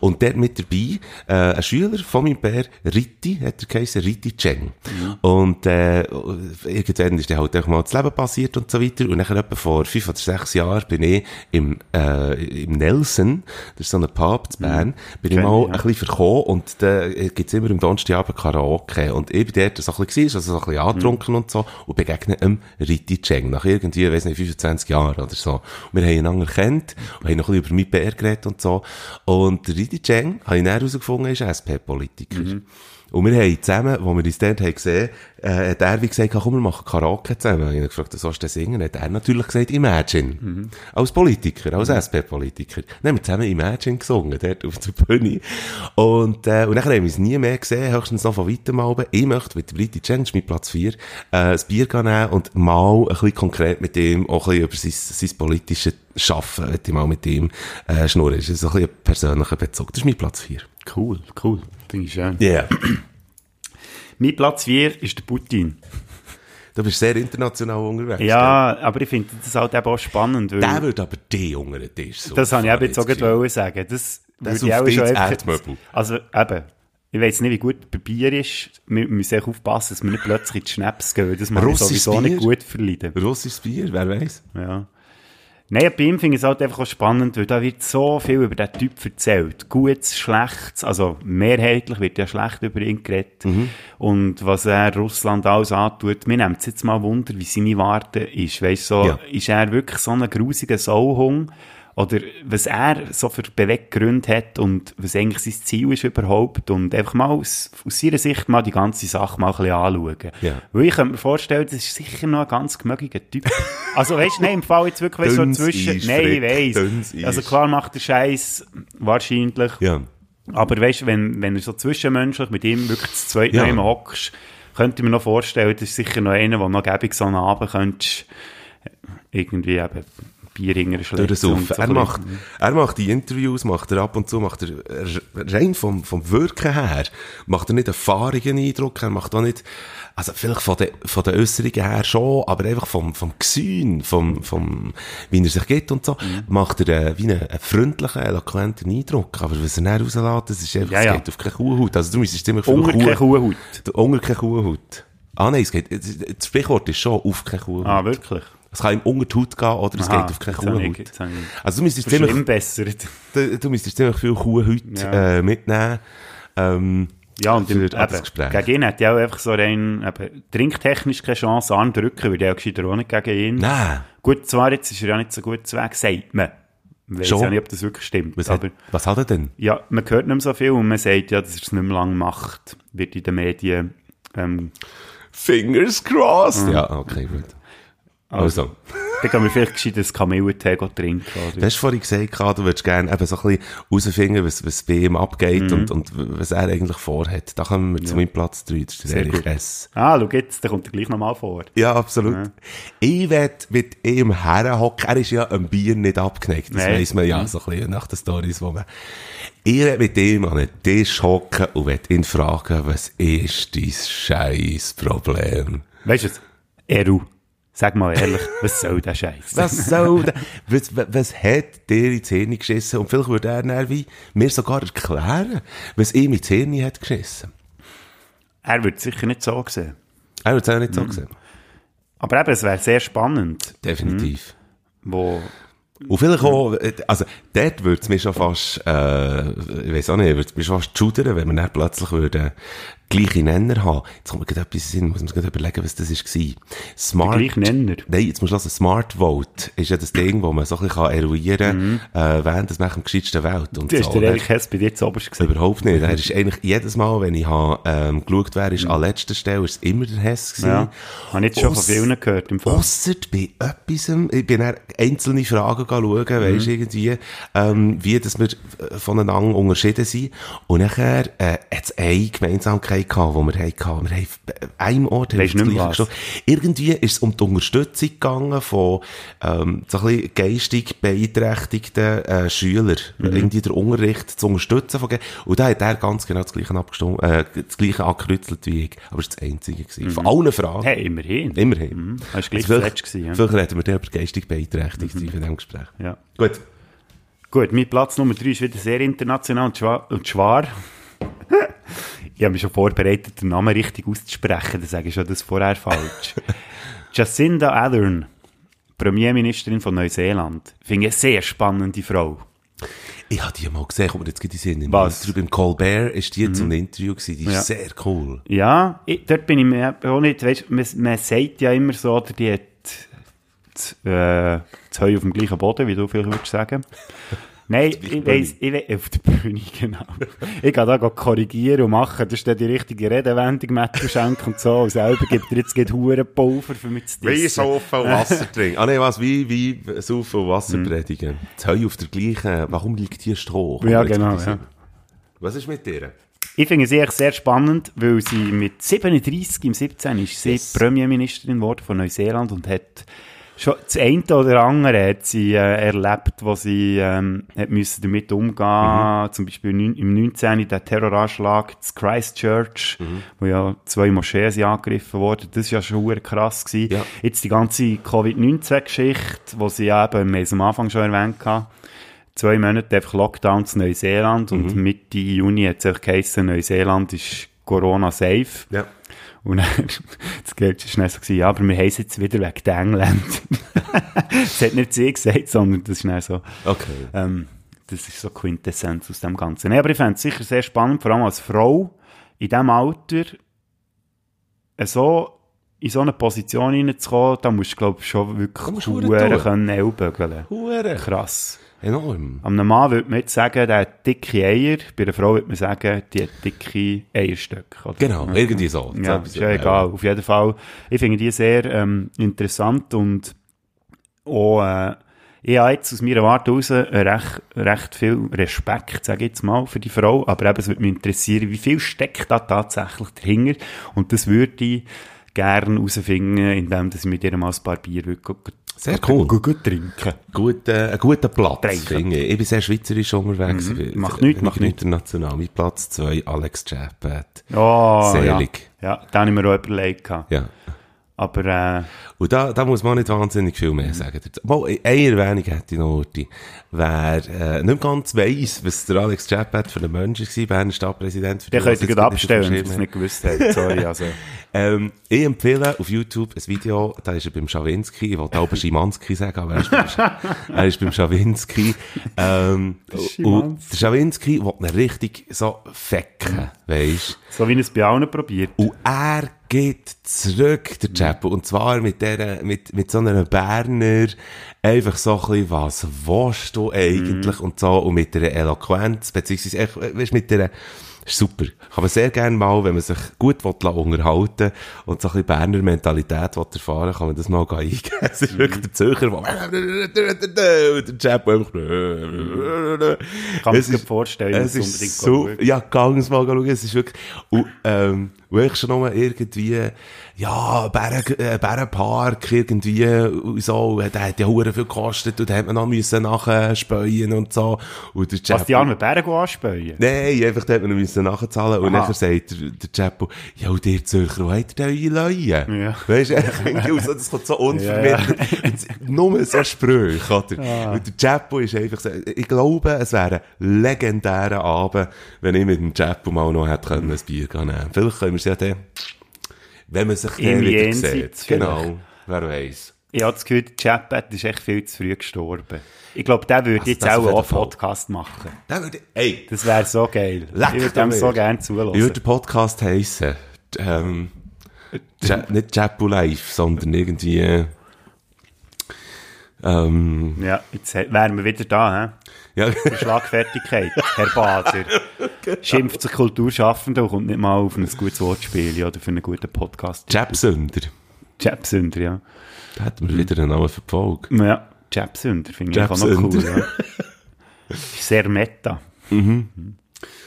Und dort mit dabei, äh, ein Schüler von meinem Bär, Ritti, hat er geheißen, Ritti Cheng. Mhm. Und, äh, irgendwann ist dann halt auch mal das Leben passiert und so weiter. Und dann etwa vor fünf oder sechs Jahren bin ich im, äh, im Nelson, das ist so ein Pub in Bern, bin ich Kenn mal ich, ja. ein bisschen verkommen und da äh, gibt's immer am Donnerstagabend Karaoke. Und ich bin dort so ein bisschen, also so ein bisschen angetrunken und so, und begegne einem Ritti Cheng, nach irgendwie, weiss nicht, 25 Jahren oder so. Und wir haben einander kennt und haben noch ein bisschen über mein Bär geredet und so. Und der Ritti Cheng, habe ich dann herausgefunden, ist SP-Politiker. Und wir haben zusammen, wo wir uns dort haben gesehen, äh, hat er wie gesagt, komm, wir machen Karaoke zusammen. Ich habe gefragt, sollst du singen? Hat er natürlich gesagt, Imagine. Als Politiker, als SP-Politiker. Dann haben wir zusammen Imagine gesungen, dort auf der Bühne. Und, äh, und dann haben wir uns nie mehr gesehen, höchstens noch von weitem mal. Ich möchte mit das ist mein Platz 4, äh, ein Bier nehmen und mal ein bisschen konkret mit ihm, auch ein bisschen über sein, sein politisches Schaffen, möchte ich mal mit ihm, äh, schnurren. Das ist ein bisschen ein persönlicher Bezug. Das ist mein Platz 4. Cool, cool. Finde ich schön. Yeah. Mein Platz 4 ist der Putin. Du bist sehr international unterwegs. Ja, aber ich finde das halt eben auch spannend, weil gell? Der würde aber die unter den Tisch suchen. das habe ich eben jetzt auch gerade sagen. Das, Das würde ich auch schon Erdmöbel. Also eben, ich weiß nicht, wie gut bei Bier ist. Wir müssen echt aufpassen, dass wir nicht plötzlich in die Schnaps gehen, weil das Russisches sowieso nicht Bier? gut verleiden. Russisches Bier, wer weiß. Ja. Nein, bei ihm finde ich es halt einfach auch spannend, weil da wird so viel über den Typ erzählt. Gutes, Schlechtes, also mehrheitlich wird ja schlecht über ihn geredet. Und was er Russland alles antut. Mir nimmt es jetzt mal Wunder, wie seine Warte ist. Weißt so, Ja. ist er wirklich so ein grusiger Sauhung? Oder was er so für Beweggründe hat und was eigentlich sein Ziel ist überhaupt. Und einfach mal aus, aus seiner Sicht mal die ganze Sache mal ein bisschen anschauen. Ja. Weil ich könnte mir vorstellen, das ist sicher noch ein ganz gemögiger Typ. Also weißt du, nein, im Fall jetzt wirklich so zwischen... Eis, nein, ich weiss. Also klar macht der Scheiß wahrscheinlich. Ja. Aber weißt du, wenn, wenn du so zwischenmenschlich mit ihm wirklich zu zweit Ja. ja. hockst, könnte ich mir noch vorstellen, das ist sicher noch einer, der noch gäbig so einen Abend könntest, irgendwie eben Bier hinterher schleppen. Durchsaufen. und so er, macht, er macht die Interviews, macht er ab und zu, macht er rein vom, vom Wirken her, macht er nicht einen fahrigen Eindruck, er macht auch nicht, also vielleicht von den, von den Äußerungen her schon, aber einfach vom, vom Gesün, vom, vom, wie er sich geht und so, Mhm. macht er äh, wie einen, einen freundlichen, eloquenten Eindruck. Aber was er dann rauslässt, das ist einfach, Ja, es ja. geht auf keine Kuhhaut. Also du müsstest ziemlich viel Unter keine Kuhhaut. Unter keine Kuhhaut. Ah nein, es geht, das Sprichwort ist schon auf keine Kuhhaut. Ah, wirklich? Es kann ihm Haut gehen oder es Aha, geht auf keine Kuhhaut. Also du müsstest ziemlich, bessert. du, du müsstest ziemlich viel Kuhhäute Ja. äh, mitnehmen. Ähm, Ja, und im, eben, gegen ihn hat ja auch einfach so rein, eben, trinktechnisch keine Chance, andrücken, würde ja gescheiter auch nicht gegen ihn. nein. Gut, zwar jetzt ist er ja nicht so gut zu Weg, sagt man. Ich Schon. ja nicht, ob das wirklich stimmt. Was, aber hat, was hat er denn? ja, man hört nicht mehr so viel und man sagt ja, dass er es nicht mehr lange macht, wird in den Medien, ähm, Fingers crossed. Mhm. Ja, okay, gut. Also. Dann gehen wir vielleicht gescheit ein Kamillentee trinken. Du Oder? hast vorhin gesagt, du würdest gerne eben so ein bisschen herausfinden, was, was bei ihm abgeht Mhm. und, und was er eigentlich vorhat. Da kommen wir zu meinem Platz 3, das ist der Sehr Erich gut. S. Ah, schau jetzt, der kommt er gleich nochmal vor. Ja, absolut. Ich werde mit ihm herhocken. Er ist ja am Bier nicht abgeneigt. Das Nein. weiss man ja so ein bisschen nach den Stories, wo man... Ich werde mit ihm an einen Tisch hocken und werde ihn fragen, was ist dein scheiß Problem? Weißt du was? Eru, sag mal ehrlich, was soll der Scheiß? Was soll denn, was, was, hat dir ins Hirn geschissen? Und vielleicht würde er dann wie mir sogar erklären, was ihm ins Hirn hat geschissen. Er wird sicher nicht so sehen. Er wird es auch nicht Mhm. so gesehen. Aber eben, es wäre sehr spannend, Definitiv. wo... Und vielleicht auch, also, dort würde es mir schon fast, äh, ich weiß auch nicht, würde es mir schon fast schudern, wenn wir dann plötzlich würden, gleiche Nenner haben. Jetzt kommt mir gerade etwas in muss man gerade überlegen, was das war. Smart. Der gleiche Nenner? Nein, jetzt musst du hören, Smart Vote ist ja das Ding, wo man so ein bisschen eruieren kann, äh, während das nach dem gescheitsten Welt. Und Du hast so, der oder? Erich Hess bei dir zu oberst gesehen. Überhaupt nicht. Er ist eigentlich jedes Mal, wenn ich habe, ähm, geschaut, wer ist an letzter Stelle, ist es immer der Hess gewesen. Ja, habe ich jetzt schon von Aus- vielen gehört im Fall. Ausser bei etwas, ich bin einzelne Fragen schauen, weisst Mhm. irgendwie, ähm, wie das wir voneinander unterschieden sind. Und nachher, äh, hat es eine Gemeinsamkeit gehabt, die wir hatten. Wir haben einem Ort Weisst nicht mehr was? Irgendwie ist es um die Unterstützung gegangen von, ähm, so ein bisschen geistig beeinträchtigten, äh, Schülern. Mhm. Irgendwie der Unterricht zu unterstützen von, und da hat er ganz genau das Gleiche abgestimmt, äh, das Gleiche angekreuzelt wie ich. Aber es ist das Einzige gewesen. Von allen Fragen. Mhm. Hey, immerhin. Immerhin. Mhm. Das war gleich Also vielleicht. Mhm. vielleicht reden wir dann über geistig beeinträchtigt sein in diesem Gespräch. Ja. Gut. Gut, mein Platz Nummer 3 ist wieder sehr international und schwa- und schwar. Ich habe mich schon vorbereitet, den Namen richtig auszusprechen, dann sage ich schon das vorher falsch. Jacinda Ardern, Premierministerin von Neuseeland. Finde ich eine sehr spannende Frau. Ich habe die mal gesehen, kommt mir jetzt gerade in Sinn. Im Was? Interview Beim Colbert ist die zum Interview gewesen. Die ist Ja. sehr cool. Ja, ich, dort bin ich mir auch nicht, weißt, man, man sagt ja immer so, oder die hat das, äh, das Heu auf dem gleichen Boden, wie du vielleicht würdest sagen. Nein, ich weiss, ich weiss, auf der Bühne, genau. Ich kann da go korrigieren und machen, das ist dann die richtige Redewendung, Matthew Schenk und so, und selber gibt er jetzt geht Hurenpulver für mich zu Wie saufen und Wasser trinken. Ah, nee, was? Wie, wie saufen und Wasser Mhm. predigen. Das Heu auf der gleichen, warum liegt hier Stroh? Ja, jetzt genau, ja. Was ist mit dir? Ich finde sie echt sehr spannend, weil sie mit 37 im 17 ist sie Premierministerin geworden von Neuseeland und hat schon das eine oder andere hat sie äh, erlebt, wo sie ähm, hat müssen damit umgehen Zum Beispiel im 19. der Terroranschlag in Christchurch, wo ja zwei Moscheen sind angegriffen wurden. Das war ja schon krass. Gewesen. Ja. Jetzt die ganze Covid-19-Geschichte, wo sie ja eben, wir am Anfang schon erwähnt haben, zwei Monate einfach Lockdown zu Neuseeland und Mitte Juni hat es geheissen, Neuseeland ist Corona safe. Ja. Und dann, das Geld war schnell so, gewesen, ja, aber wir haben es jetzt wieder wegen den Engländern. das hat nicht sie gesagt, sondern das ist schnell so, Okay. ähm, das ist so Quintessenz aus dem Ganzen. Nee, aber ich fände es sicher sehr spannend, vor allem als Frau in diesem Alter äh, so in so eine Position hineinzukommen, da musst du, glaube ich, schon wirklich Huren Huren können Ellbögeln. Hure. Krass. Enorm. Am Mann würde man jetzt sagen, der hat dicke Eier. Bei einer Frau würde man sagen, die hat dicke Eierstöcke. Oder? Genau, irgendwie so. Ja, ist ja egal. Auf jeden Fall. Ich finde die sehr ähm, interessant und auch, äh, ich habe jetzt aus meiner Warte heraus recht, recht viel Respekt, sage ich jetzt mal, für die Frau. Aber eben, es würde mich interessieren, wie viel steckt da tatsächlich dahinter. Und das würde ich gerne herausfinden, indem ich mit ihr mal ein paar Bier go- Sehr cool. go- go trinken. Guter, ein guter Platz, Trinken. finde ich. Ich bin sehr schweizerisch unterwegs. Ich bin Macht nichts, macht nichts. International. Mein Platz 2, Alex Chappat. Oh, Selig. Ja, ja da habe ich mir auch überlegt. Ja. Aber, äh, Und da, da muss man nicht wahnsinnig viel mehr sagen. dazu. Mal, eine Erwähnung hätte ich noch, Urti. Wer äh, nicht ganz weiss, was der Alex Chappat für ein Mensch war, Berner Stadtpräsident. für der die, könnt ihr gerade abstellen, wenn ihr das nicht gewusst habt. Sorry, also. Ähm, ich empfehle auf YouTube ein Video, da ist er beim Schawinski, ich wollte auch Schimanski sagen, aber er ist beim, er ist beim Schawinski. Ähm, und der Schawinski will ihn richtig so fecken, weisst So wie er es bei allen probiert. Und er geht zurück, der Chapo. Und zwar mit der, mit, mit so einer Berner, einfach so ein bisschen, was willst du eigentlich? Und so, und mit der Eloquenz, beziehungsweise, echt, weisst, mit der Ist super. Kann man sehr gerne mal, wenn man sich gut will, unterhalten und so ein bisschen Berner Mentalität will erfahren kann man das mal eingeben. Es ist wirklich der Zürcher, der und der Chap einfach... Kann man Es sich vorstellen, es ist unbedingt so, ja, gang es mal schauen, es ist wirklich, und, ähm, wo ich schon noch mal irgendwie, ja, Bären, äh, Bärenpark irgendwie, und so, der hat ja hure viel gekostet, und da hat man noch müssen nachspäuen und so, und der Was die armen Bären anspähen. Nein, einfach, da hat man noch müssen nachzahlen, und dann sagt der, der Chapo, ja, und ihr Zürcher, wo habt ihr denn eure Leuen? Ja. Weißt du, so, das kommt so unvermittelt, Und nur so Sprüche, oder? Und der Chapo ist einfach so, ich glaube, es wäre ein legendärer Abend, wenn ich mit dem Chapo mal noch hätte können, ein Bier nehmen. Vielleicht können es ja dann, wenn man sich dann wieder Jenseits sieht. Genau, wer weiß. Ich habe das Gefühl, der Chatbot ist echt viel zu früh gestorben. Ich glaube, der würde Also jetzt auch einen. Podcast machen. Dann würde, ey, Das wäre so geil. Leck ich würde dem so gerne Wie würde zulassen. der Podcast heissen? Ähm, nicht Chapo Live, sondern irgendwie, äh, ähm, Ja, jetzt wären wir wieder da, hä? Ja, Schlagfertigkeit, Herr Bader. Schimpft sich Kulturschaffende und kommt nicht mal auf ein gutes Wortspiel oder für einen guten Podcast. Jabsünder. Jabsünder, ja. Da hätten wir wieder einen Namen für die Folge. Ja, Jabsünder finde ich auch noch cool. Ja. Sehr meta.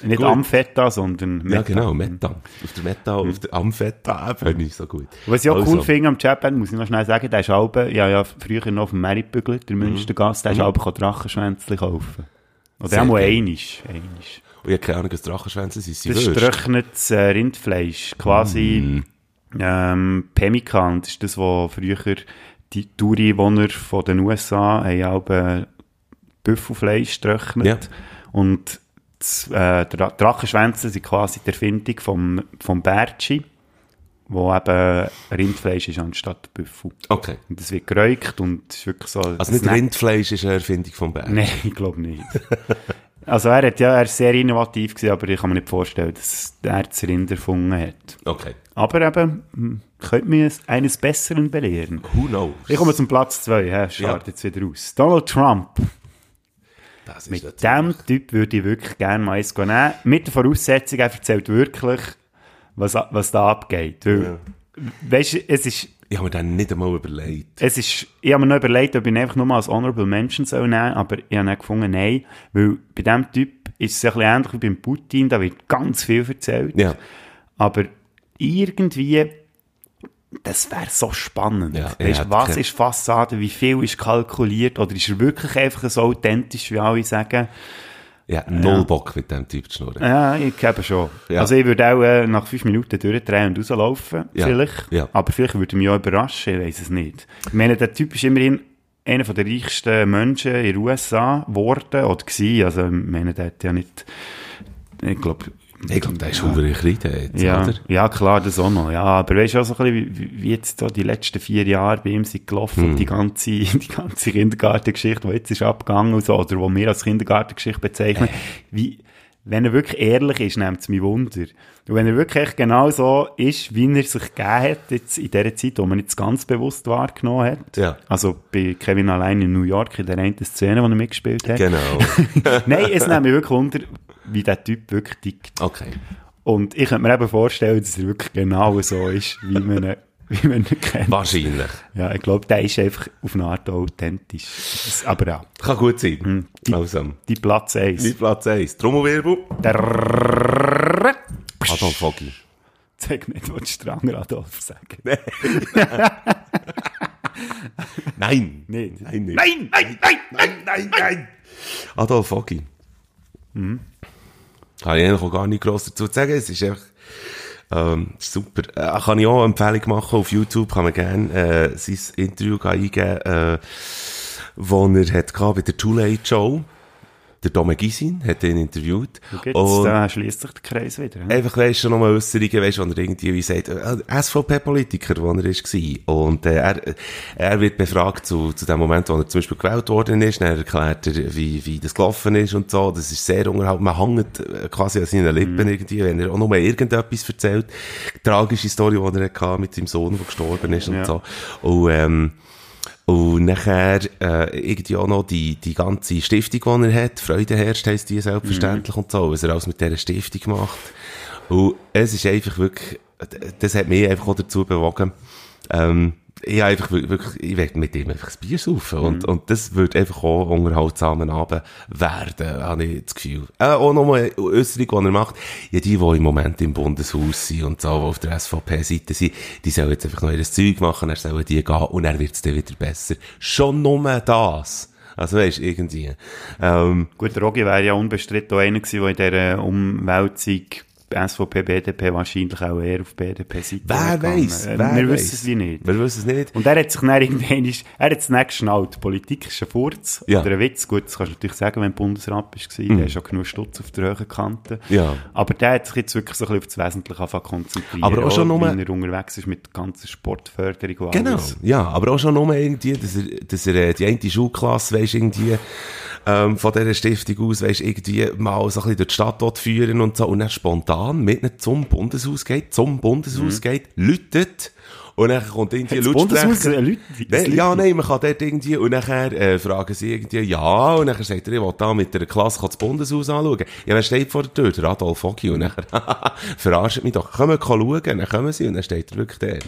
Nicht Gut. Ampheta, sondern Meta. Ja, genau, Meta. Auf der Meta, auf der Ampheta-Ebene ist so gut. Was ich auch Also, cool finde am Chatband, muss ich noch schnell sagen, der ist Alben, ja, ja, früher noch auf dem Merit bügelt, der Münstergast, der ist Alben Drachenschwänzli kaufen. Oder Mhm. Einmal geil. einisch, einisch. Und ich habe keine Ahnung, was Drachenschwänze sind. Sie Das ist getrocknetes äh, Rindfleisch, quasi Mm. ähm, Pemmican, das ist das, was früher die Touri-Wohner von den USA haben Alben Büffelfleisch getrocknet. Ja. Und äh, Dra Drachenschwänze sind quasi die Erfindung vom, vom Bertschi, wo eben Rindfleisch ist anstatt Büffel. Okay. Und das wird geräucht und es ist wirklich so... Also nicht Snack- Rindfleisch ist eine Erfindung vom Bär. Nein, ich glaube nicht. also er hat ja, er ist sehr innovativ gewesen, aber ich kann mir nicht vorstellen, dass er das Rind erfunden hat. Okay. Aber eben, hm, könnte mir eines Besseren belehren. Who knows? Ich komme zum Platz 2, hä? Schaut jetzt wieder aus. Donald Trump. Mit dem Typ würde ich wirklich gerne mal eins nehmen. Mit der Voraussetzung, er erzählt wirklich, was, was da abgeht. Weil, Weißt du, es ist, Ich habe mir dann nicht einmal überlegt. es ist, ich habe mir noch überlegt, ob ich ihn einfach nur mal als Honorable Mention soll nehmen aber ich habe dann gefunden, nein, weil bei diesem Typ ist es ein bisschen ähnlich wie beim Putin, da wird ganz viel erzählt. Ja. Aber irgendwie, das wäre so spannend. Ja, er weißt, was ist Fassade, wie viel ist kalkuliert oder ist er wirklich einfach so authentisch, wie alle sagen? Ja, null Bock mit dem Typ zu schnurren. Ja, ich glaube schon. Ja. Also ich würde auch äh, nach fünf Minuten durchdrehen und rauslaufen, Ja, vielleicht. ja. Aber vielleicht würde mich auch überraschen, ich weiß es nicht. Ich meine, der Typ ist immerhin einer der reichsten Menschen in den USA geworden oder gewesen. Also ich meine, der hat ja nicht, ich glaube, Ich glaube, der ist ja. Kreide jetzt, ja, oder? ja, klar, das auch noch. Ja, aber weißt du auch so ein bisschen, wie, wie jetzt so die letzten vier Jahre bei ihm sind gelaufen, Hm. die ganze, die ganze Kindergartengeschichte, die jetzt ist abgegangen und so, oder wo wir als Kindergartengeschichte bezeichnen, wie, wenn er wirklich ehrlich ist, nimmt es mich Wunder. Und wenn er wirklich genau so ist, wie er sich gegeben hat, jetzt in der Zeit, wo man jetzt ganz bewusst wahrgenommen hat. Ja. Also bei Kevin allein in New York, in der einen Szene, wo er mitgespielt hat. Genau. Nein, es nimmt mich wirklich Wunder, wie der Typ wirklich tickt. Okay. Und ich könnte mir eben vorstellen, dass er wirklich genau so ist, wie man wie man ihn kennt. Wahrscheinlich. Ja, ich glaube, der ist einfach auf eine Art authentisch. Aber ja, Kann gut sein. Hm. die, Also, die Platz 1. die Platz 1. Trommelwirbel. Der Adolf Foggi. Sag nicht, was Stranger Adolf sagen. Nein. Nicht. Nein, nicht. Nein, nein, nein, nein, nein, nein. Adolf Foggi. Mhm. Kann ich eigentlich auch gar nicht gross dazu sagen. Es ist einfach, ähm, super. Äh, kann ich auch eine Empfehlung machen. Auf YouTube kann man gerne, äh, sein Interview eingeben, äh, wo er hat gehabt bei der Too Late Show. Der Dome Gisin hat ihn interviewt. Und- da schließt sich der Kreis wieder. hm? Einfach, weisst du, nochmal Äußerungen, weisst du, wo er irgendwie wie sagt, äh, SVP-Politiker, wo er ist, war. Und, äh, er, er wird befragt zu, zu dem Moment, wo er zum Beispiel gewählt worden ist, dann erklärt er, wie, wie das gelaufen ist und so. Das ist sehr unterhaltsam. Man hängt äh, quasi an seinen Lippen irgendwie, wenn er auch nur irgendetwas erzählt. Tragische Story, die er hatte mit seinem Sohn, der gestorben ist und Ja. so. Und, ähm, Und nachher äh, irgendwie auch noch die, die ganze Stiftung, die er hat, Freude herrscht, heisst die selbstverständlich und so, was er alles mit dieser Stiftung macht. Und es ist einfach wirklich, das hat mich einfach auch dazu bewogen, ähm, ich einfach wir- wirklich, ich will mit ihm einfach ein Bier saufen. Und, und das wird einfach auch unterhaltsamen Abend werden, habe ich das Gefühl. Äh, auch noch mal eine Äußerung, die er macht. Ja, die, die im Moment im Bundeshaus sind und so, die auf der SVP-Seite sind, die sollen jetzt einfach noch ihr Zeug machen, er soll die gehen und dann wird es dann wieder besser. Schon nur das. Also weisst, irgendwie. Ähm, Gut, Rogi wäre ja unbestritten auch einer gewesen, der in dieser Umwälzung SVP, BDP wahrscheinlich auch eher auf BDP-Seite wer weiss? Äh, Wer Wir wissen es nicht. Wir wissen es nicht. Und er hat sich dann irgendwann, er hat es nicht geschnallt. Politik ist ein Furz Ja. oder ein Witz. Gut, das kannst du natürlich sagen, wenn du Bundesrat bist, mhm. der ist schon genug Stutz auf der hohen Kante. Ja. Aber der hat sich jetzt wirklich so ein bisschen auf das Wesentliche zu konzentrieren. Aber auch schon nur- Wie er unterwegs ist mit der ganzen Sportförderung und Genau, alles. ja, aber auch schon nur irgendwie, dass er, dass er äh, die eine Schulklasse, weisst, irgendwie, ähm, von dieser Stiftung aus, weisst, irgendwie mal so ein bisschen durch die Stadt dort führen und so, und dann spontan mit ihnen zum Bundeshaus geht, zum Bundeshaus geht, läutet, und dann kommt irgendwie Bundeshaus, Lautsprecher. Leute- Nein, ja, nein, man kann dort irgendwie, und nachher, äh, fragen sie irgendwie, ja, und dann sagt er, ich will da mit der Klasse das Bundeshaus anschauen. Ja, wer steht vor der Tür? Der Adolf Foggi. Und nachher, verarscht mich doch. Kommen schauen, dann kommen sie, und dann steht er wirklich der.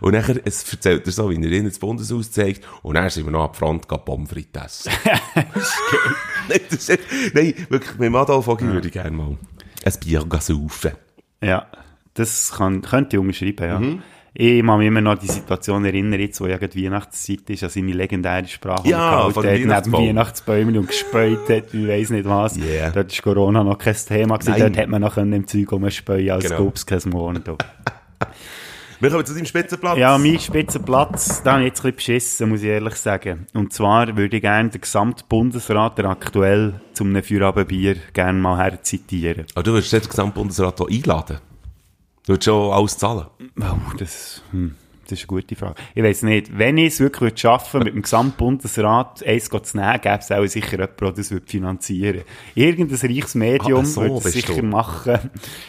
Und nachher, es erzählt er so, wie er ihnen das Bundeshaus zeigt, und dann sind wir noch am Front, gehen Pommes frites essen. nein, das ist, nein, wirklich, mit dem Adolf Foggi würde ich gerne mal ein Bier saufen. Ja, das kann, könnte ich unterschreiben, ja. Mhm. Ich kann mich immer noch an die Situation erinnern, jetzt, wo ja Weihnachtszeit ist, an seine legendäre Sprache Ja, die von er neben dem Weihnachtsbäumchen und gespäut hat, ich weiss nicht was. Yeah. Dort ist Corona noch kein Thema gewesen, dort hat man noch im Zeug rumspäuen, als Genau. genau. gäbe es kein Morgen. Wir kommen zu deinem Spitzenplatz. Ja, mein Spitzenplatz, da habe ich jetzt ein bisschen beschissen, muss ich ehrlich sagen. Und zwar würde ich gerne den gesamten Bundesrat, der aktuell zum einem Feierabendbier gerne mal herzitieren. Aber du würdest jetzt den Gesamtbundesrat hier einladen? Du würdest schon alles zahlen? Oh, das, hm, das ist eine gute Frage. Ich weiß nicht, wenn ich es wirklich würde schaffen mit dem Gesamtbundesrat eins zu nehmen, gäbe es auch sicher jemanden, der das würde finanzieren Irgendein reiches Medium Ah, so würde bist sicher du. machen.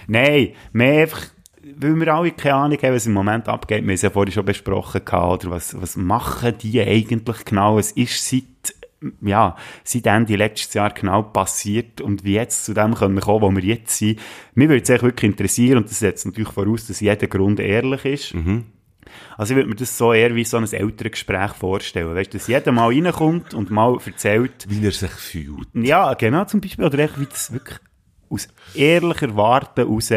Nein, mehr einfach, weil wir alle keine Ahnung haben, was im Moment abgeht. Wir haben es ja vorhin schon besprochen, oder was, was machen die eigentlich genau? Es ist seit ja, seit Ende letztes Jahr genau passiert und wie jetzt zu dem können wir kommen, wo wir jetzt sind. Mir würde es echt wirklich interessieren und das setzt natürlich voraus, dass jeder Grund ehrlich ist. Also ich würde mir das so eher wie so ein Elterngespräch vorstellen. Weißt du, dass jeder mal reinkommt und mal erzählt, Wie er sich fühlt. ja, genau, zum Beispiel, oder echt, wie das wirklich aus ehrlicher Warte raus,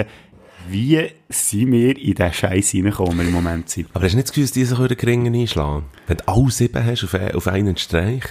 wie sind wir in diesen Scheiß reingekommen, im Moment sind. Aber hast du nicht das Gefühl, dass die sich den Ringen einschlagen? Wenn du alle sieben hast auf, ein- auf einen Streich?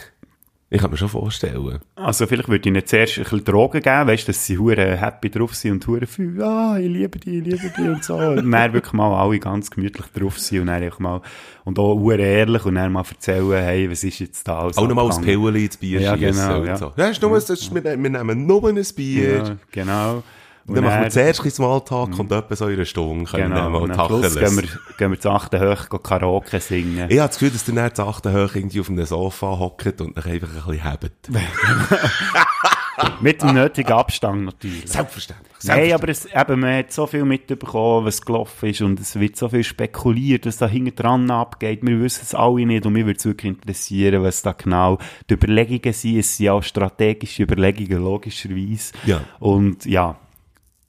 Ich kann mir schon vorstellen. Also vielleicht würde ich ihnen zuerst ein bisschen Drogen geben, weißt du, dass sie hure happy drauf sind und hure viel, ah, ich liebe dich, ich liebe dich und so. Und dann wirklich mal alle ganz gemütlich drauf sind und dann einfach mal, und auch hure ehrlich und dann mal erzählen, hey, was ist jetzt da alles Auch nochmal abgegangen? Pillen ins Bier Ja, genau, ja. so. Ja, ist nur, das ist, wir, wir nehmen nur ein Bier. Ja, genau. Und dann machen wir zuerst ein Smalltalk und etwa so in einer Stunde können wir Genau, mal und am Schluss Tacheles. gehen wir, gehen wir zu achten hoch gehen Karaoke singen. Ich habe das Gefühl, dass der dann zu achten hoch irgendwie auf einem Sofa hockt und sich einfach ein bisschen hebt. Mit dem nötigen Abstand natürlich. Selbstverständlich. Nein, aber es, eben, man hat so viel mitbekommen, was gelaufen ist und es wird so viel spekuliert, was da hinten dran abgeht. Wir wissen es alle nicht und mich würde es wirklich interessieren, was da genau die Überlegungen sind. Es sind auch strategische Überlegungen, logischerweise. Ja. Und ja,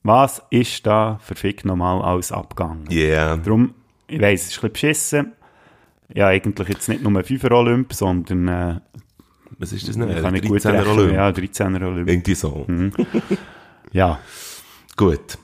was ist da verfickt nochmal alles abgegangen? Yeah. Darum, ich weiss, es ist ein bisschen beschissen. Ja, eigentlich jetzt nicht nur ein 5er Olymp, sondern äh, Was ist das denn? kann ich gut 13er rechnen. Olymp. Ja, 13er Olymp. Irgendwie so. Ja. Gut.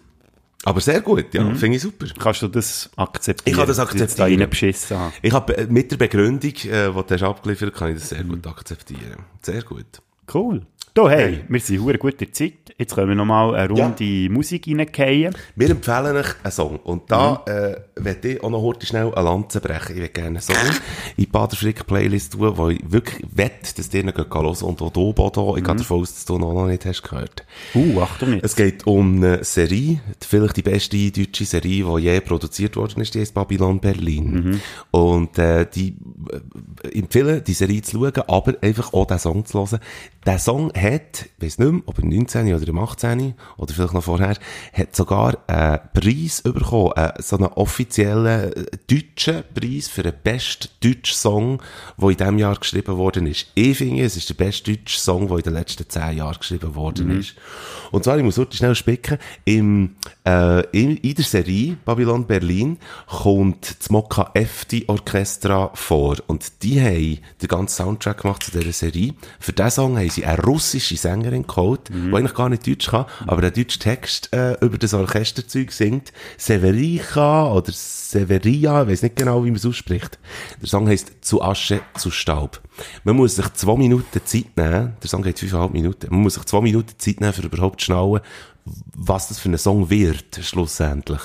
Aber sehr gut, ja. Finde ich super. Kannst du das akzeptieren? Ich kann das Da akzeptieren. reinbeschissen habe. Ich habe äh, mit der Begründung, äh, die du hast abgeliefert hast, kann ich das Mhm. sehr gut akzeptieren. Sehr gut. Cool. Da, hey, Hey. wir sind in der Zeit. Jetzt können wir nochmal eine Runde Musik reingehen. Wir empfehlen euch einen Song. Und da Mhm. äh, werde ich auch noch heute schnell eine Lanze brechen. Ich würde gerne einen Song in die Bader-Frick-Playlist tun, wo ich wirklich wette, dass ihr ihn hören könnt. Und auch du, Bodo, ich Mhm. gehe davon aus, dass du noch noch nicht hast gehört. Uh, Achtung jetzt. Es geht um eine Serie, vielleicht die beste deutsche Serie, die je produziert worden ist, die heißt Babylon Berlin. Und äh, die äh, empfehlen, die Serie zu schauen, aber einfach auch den Song zu hören. Der Song hat, ich weiss nicht mehr, ob er 19 oder im 18 oder vielleicht noch vorher, hat sogar einen Preis bekommen, äh, so einen offiziellen äh, deutschen Preis für den besten deutschen Song, der in diesem Jahr geschrieben worden ist. Ich finde, es ist der beste deutsche Song, der in den letzten 10 Jahren geschrieben worden ist. Und zwar, ich muss heute schnell spicken, im, äh, in, in der Serie Babylon Berlin kommt das Mokka FD Orchestra vor. Und die haben den ganzen Soundtrack gemacht zu dieser Serie. Für diesen Song haben sie eine russische Sängerin geholt, die eigentlich gar nicht Deutsch kann, aber einen deutschen Text äh, über das Orchesterzeug singt. Severika oder Severia, ich weiß nicht genau, wie man es ausspricht. Der Song heißt Zu Asche, zu Staub. Man muss sich zwei Minuten Zeit nehmen, der Song geht fünfeinhalb Minuten, man muss sich zwei Minuten Zeit nehmen, für überhaupt zu schnallen, was das für ein Song wird, schlussendlich.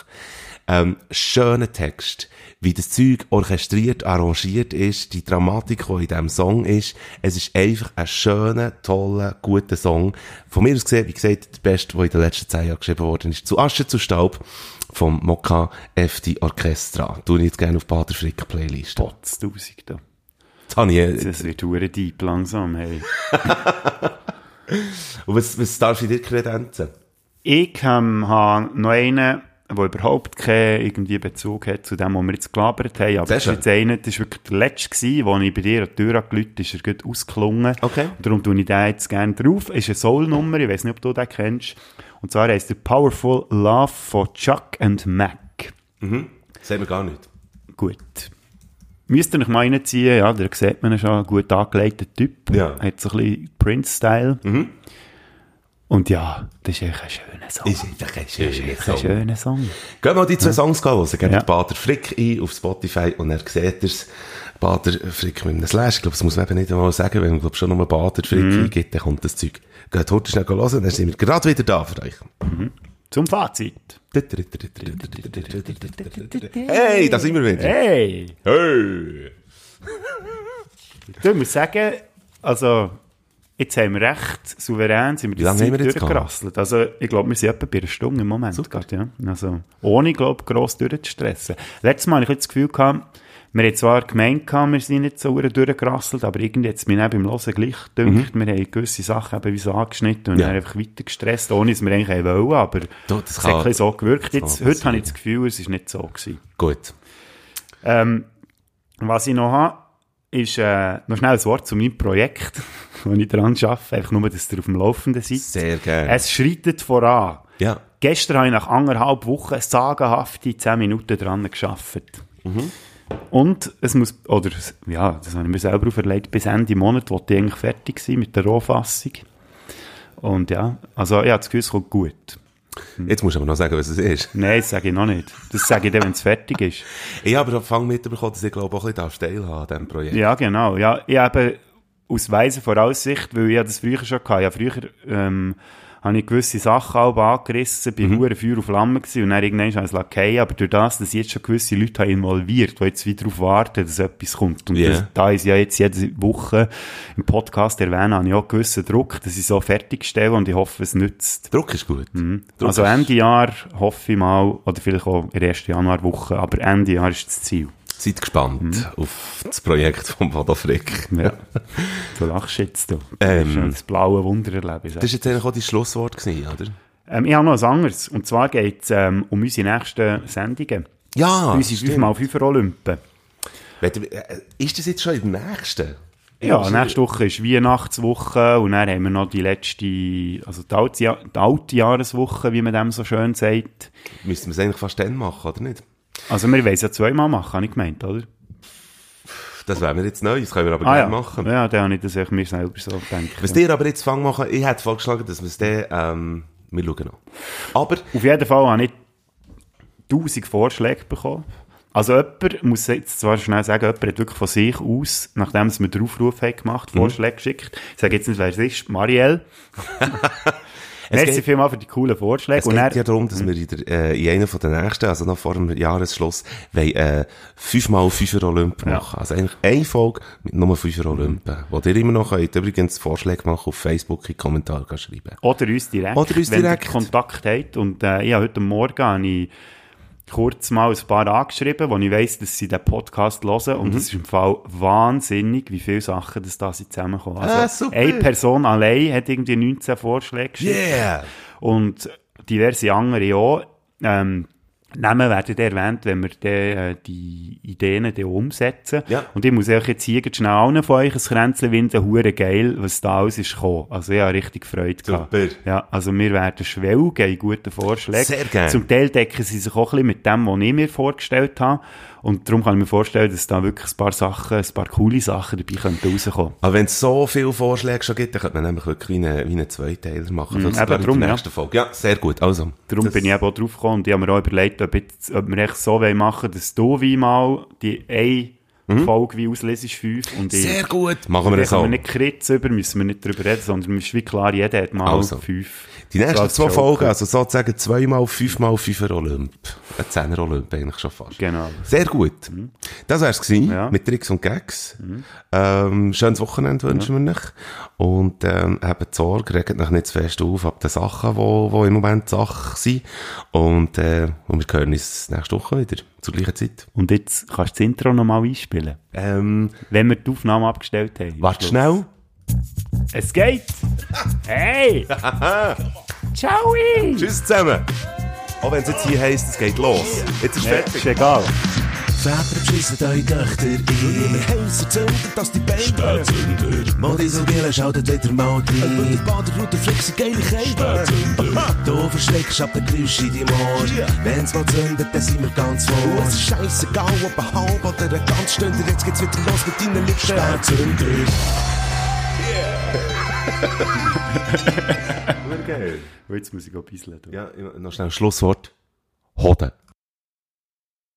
Ähm, schöner Text, wie das Zeug orchestriert, arrangiert ist, die Dramatik, die in diesem Song ist. Es ist einfach ein schöner, toller, guter Song. Von mir aus gesehen, wie gesagt, der beste, der in den letzten zehn Jahren geschrieben worden ist. Zu Asche, zu Staub vom Mokka FD Orchestra. Tu ich jetzt gerne auf Pater Frick Playlist. Potz, tausend da. Jetzt habe ich, äh, Das wird hure deep langsam, hey. und was, was darf ich dir kredenzen? Ich ähm, habe noch einen, der überhaupt keinen irgendwie Bezug hat zu dem, was wir jetzt gelabert haben. Aber das ist jetzt einer, das war wirklich der letzte, gewesen, wo ich bei dir an die Tür angerufen ist er gut ausgelungen. Okay. Und darum tue ich den jetzt gerne drauf. Ist eine Soul-Nummer, ich weiß nicht, ob du den kennst. Und zwar heisst der Powerful Love von Chuck and Mac. Sehen wir gar nicht. Gut. Müsst ihr euch mal reinziehen, ja, da sieht man schon, ein gut angelegter Typ. Ja. Mhm. Hat so ein bisschen Prince-Style. Und ja, das ist echt ein schöner Song. Ist einfach ein schöner Ein Song. schöner Song. Gehen wir die zwei Songs hören. Gebt Ja. Pater Frick ein auf Spotify und er seht es. Pater Frick mit einem Slash. Ich glaube, das muss man eben nicht einmal sagen. Wenn man glaub, schon nur Pater Frick Mhm. eingibt, dann kommt das Zeug. Geht heute schnell hören, dann sind wir gerade wieder da für euch. Zum Fazit. Hey, da sind wir wieder. Hey! Hey! Du musst sagen, also, jetzt haben wir recht souverän, sind wir das wir Zeit jetzt durchgerasselt. Also, ich glaube, wir sind etwa bei einer Stunde im Moment. Grad, ja. Also, ohne, glaube ich, gross durchzustressen. Letztes Mal hatte ich das Gefühl, gehabt, wir haben zwar gemeint, gehabt, wir sind nicht so durchgerasselt, aber irgendwie es mir beim Hören gleich gedacht, wir haben gewisse Sachen eben wie so angeschnitten und Mhm. Ja. einfach weiter gestresst, ohne dass wir eigentlich wollen, aber Du, das es hat ein so gewirkt. Jetzt, heute habe ich das Gefühl, es ist nicht so gewesen. Gut. Ähm, was ich noch habe, ist äh, noch schnell ein Wort zu meinem Projekt, wo ich dran arbeite. Einfach nur, dass ihr auf dem Laufenden seid. Sehr gerne. Es schreitet voran. Ja. Gestern habe ich nach anderthalb Wochen sagenhafte 10 Minuten dran geschafft. Und es muss, oder, ja, das habe ich mir selber auferlegt, bis Ende Monat wollte ich eigentlich fertig sein mit der Rohfassung. Und ja, also habe das Gefühl, es kommt gut. Jetzt musst du aber noch sagen, was es ist. Nein, das sage ich noch nicht. Das sage ich dann, wenn es fertig ist. Ich habe aber am Anfang mitbekommen, dass ich glaube auch ein bisschen teilhaben an diesem Projekt. Ja, genau. Ja, ich habe aus weiser Voraussicht, weil ich das früher schon hatte. Ja, früher ähm, habe ich gewisse Sachen auch angerissen, bin mhm. Feuer auf Flamme gewesen und dann irgendwann habe ich es lackiert. Aber durch das, dass ich jetzt schon gewisse Leute habe involviert, die jetzt wieder darauf warten, dass etwas kommt. Und Ja. das, da ich ja jetzt jede Woche im Podcast erwähne, habe ich auch gewissen Druck, dass ich so fertigstelle und ich hoffe, es nützt. Druck ist gut. Druck Also ist- Ende Jahr hoffe ich mal, oder vielleicht auch in der ersten Januarwoche, aber Ende Jahr ist das Ziel. Seid gespannt Mhm. auf das Projekt von Vado Frick. Ja. du lachst jetzt, du. Ähm. Das das blaue Wundererlebnis. Das war jetzt eigentlich auch dein Schlusswort, gewesen, oder? Ähm, ich habe noch ein anderes. Und zwar geht es ähm, um unsere nächsten Sendungen. Ja, unsere 5x5 Olympen. Äh, Ist das jetzt schon in der nächsten? Ja, nächste Woche ist Weihnachtswoche und dann haben wir noch die letzte, also die alte, Ja- die alte Jahreswoche, wie man dem so schön sagt. Müssten wir es eigentlich fast dann machen, oder nicht? Also wir wollen es ja zweimal machen, habe ich gemeint, oder? Das wäre mir jetzt neu, das können wir aber Ah ja, gerne machen. ja, dann habe ich das eigentlich mir selber so gedacht. Was dir aber jetzt fang machen, ich hätte vorgeschlagen, dass wir es dann, ähm, wir schauen noch. Aber, Auf jeden Fall habe ich tausend Vorschläge bekommen. Also jemand, muss jetzt zwar schnell sagen, jemand hat wirklich von sich aus, nachdem wir den Aufruf haben gemacht, Mhm. Vorschläge geschickt. Ich sage jetzt nicht, wer es ist. Marielle. Merci vielmals für die coolen Vorschläge. es Und geht ja darum, dass wir in, der, äh, in einer von den nächsten, also noch vor dem Jahresschluss, wollen, äh, fünfmal fünfer Olymp machen. Also eigentlich eine Folge mit nur fünfer Olympen. Wo ihr immer noch könnt, übrigens Vorschläge machen auf Facebook in Kommentare schreiben. oder uns direkt. Oder uns wenn direkt. ihr Kontakt habt. Und äh, habe heute Morgen habe ich kurz mal ein paar angeschrieben, wo ich weiss, dass sie den Podcast hören. Und es ist im Fall wahnsinnig, wie viele Sachen das da zusammenkommen. Also, Ah, eine Person allein hat irgendwie 19 Vorschläge geschickt. Yeah! Und diverse andere auch. Ähm, Namen werden dann erwähnt, wenn wir dann, äh, die Ideen dann umsetzen. Ja. Und ich muss euch jetzt hier ganz schnell allen von euch ein Kränzchen winden, hure geil, was da alles ist gekommen. Also ich habe richtig Freude gehabt. Super. Ja, also wir werden schwelgen in guten Vorschlägen. Sehr gerne. Zum Teil decken sie sich auch ein bisschen mit dem, was ich mir vorgestellt habe. Und darum kann ich mir vorstellen, dass da wirklich ein paar Sachen, ein paar coole Sachen dabei könnten rauskommen. Aber wenn es so viele Vorschläge schon gibt, dann könnte man nämlich wirklich wie einen, wie einen Zweiteiler machen. Mhm, eben in drum, der ja. Folge. Ja, sehr gut. Also. Darum bin ich eben auch drauf gekommen und ich habe mir auch überlegt, ob, jetzt, ob wir echt so wollen machen dass du wie mal die eine Folge wie auslesest, fünf und ich. Mhm. Sehr gut. Machen wir Da das so. wir nicht kritz über, müssen wir nicht drüber reden, sondern es ist wie klar, jeder hat mal Also. fünf. Die nächsten zwei. Folgen, also sozusagen zweimal, fünfmal, fünfer Olymp. Ein Zehner Olymp eigentlich schon fast. Genau. Sehr gut. Das wär's gewesen, Ja. mit Tricks und Gags. Ähm, schönes Wochenende wünschen wir euch. Und, ähm, habt Sorge, regt euch nicht zu fest auf ab den Sachen, die, die im Moment Sachen sind. Und, äh, und wir hören uns nächste Woche wieder, zur gleichen Zeit. Und jetzt kannst du das Intro nochmal einspielen. Ähm, Wenn wir die Aufnahme abgestellt haben. warte schnell. Es geht! Hey! Ciao! Tschüss zusammen. Auch wenn es jetzt hier heisst, es geht los. Jetzt ist Ja, fertig. ist egal. Väter beschissen eure Töchter ein. Wir Häuser zünden, dass die Beine Spätzünder. Modisogele schaltet wieder mal rein. Über die Baderroute flexen geile Käfer. Du verschreckst ab den Geräusch in deinem Ohr. Wenn's mal zündet, dann sind wir ganz vor. Es ist scheissegal, ob ein halb oder ein ganz Stunde. Jetzt geht's wieder los mit deinen Lippen. Spätzünder. Geil. Und jetzt muss ich auch bisseln. Ja, noch schnell ein Schlusswort. Hoden.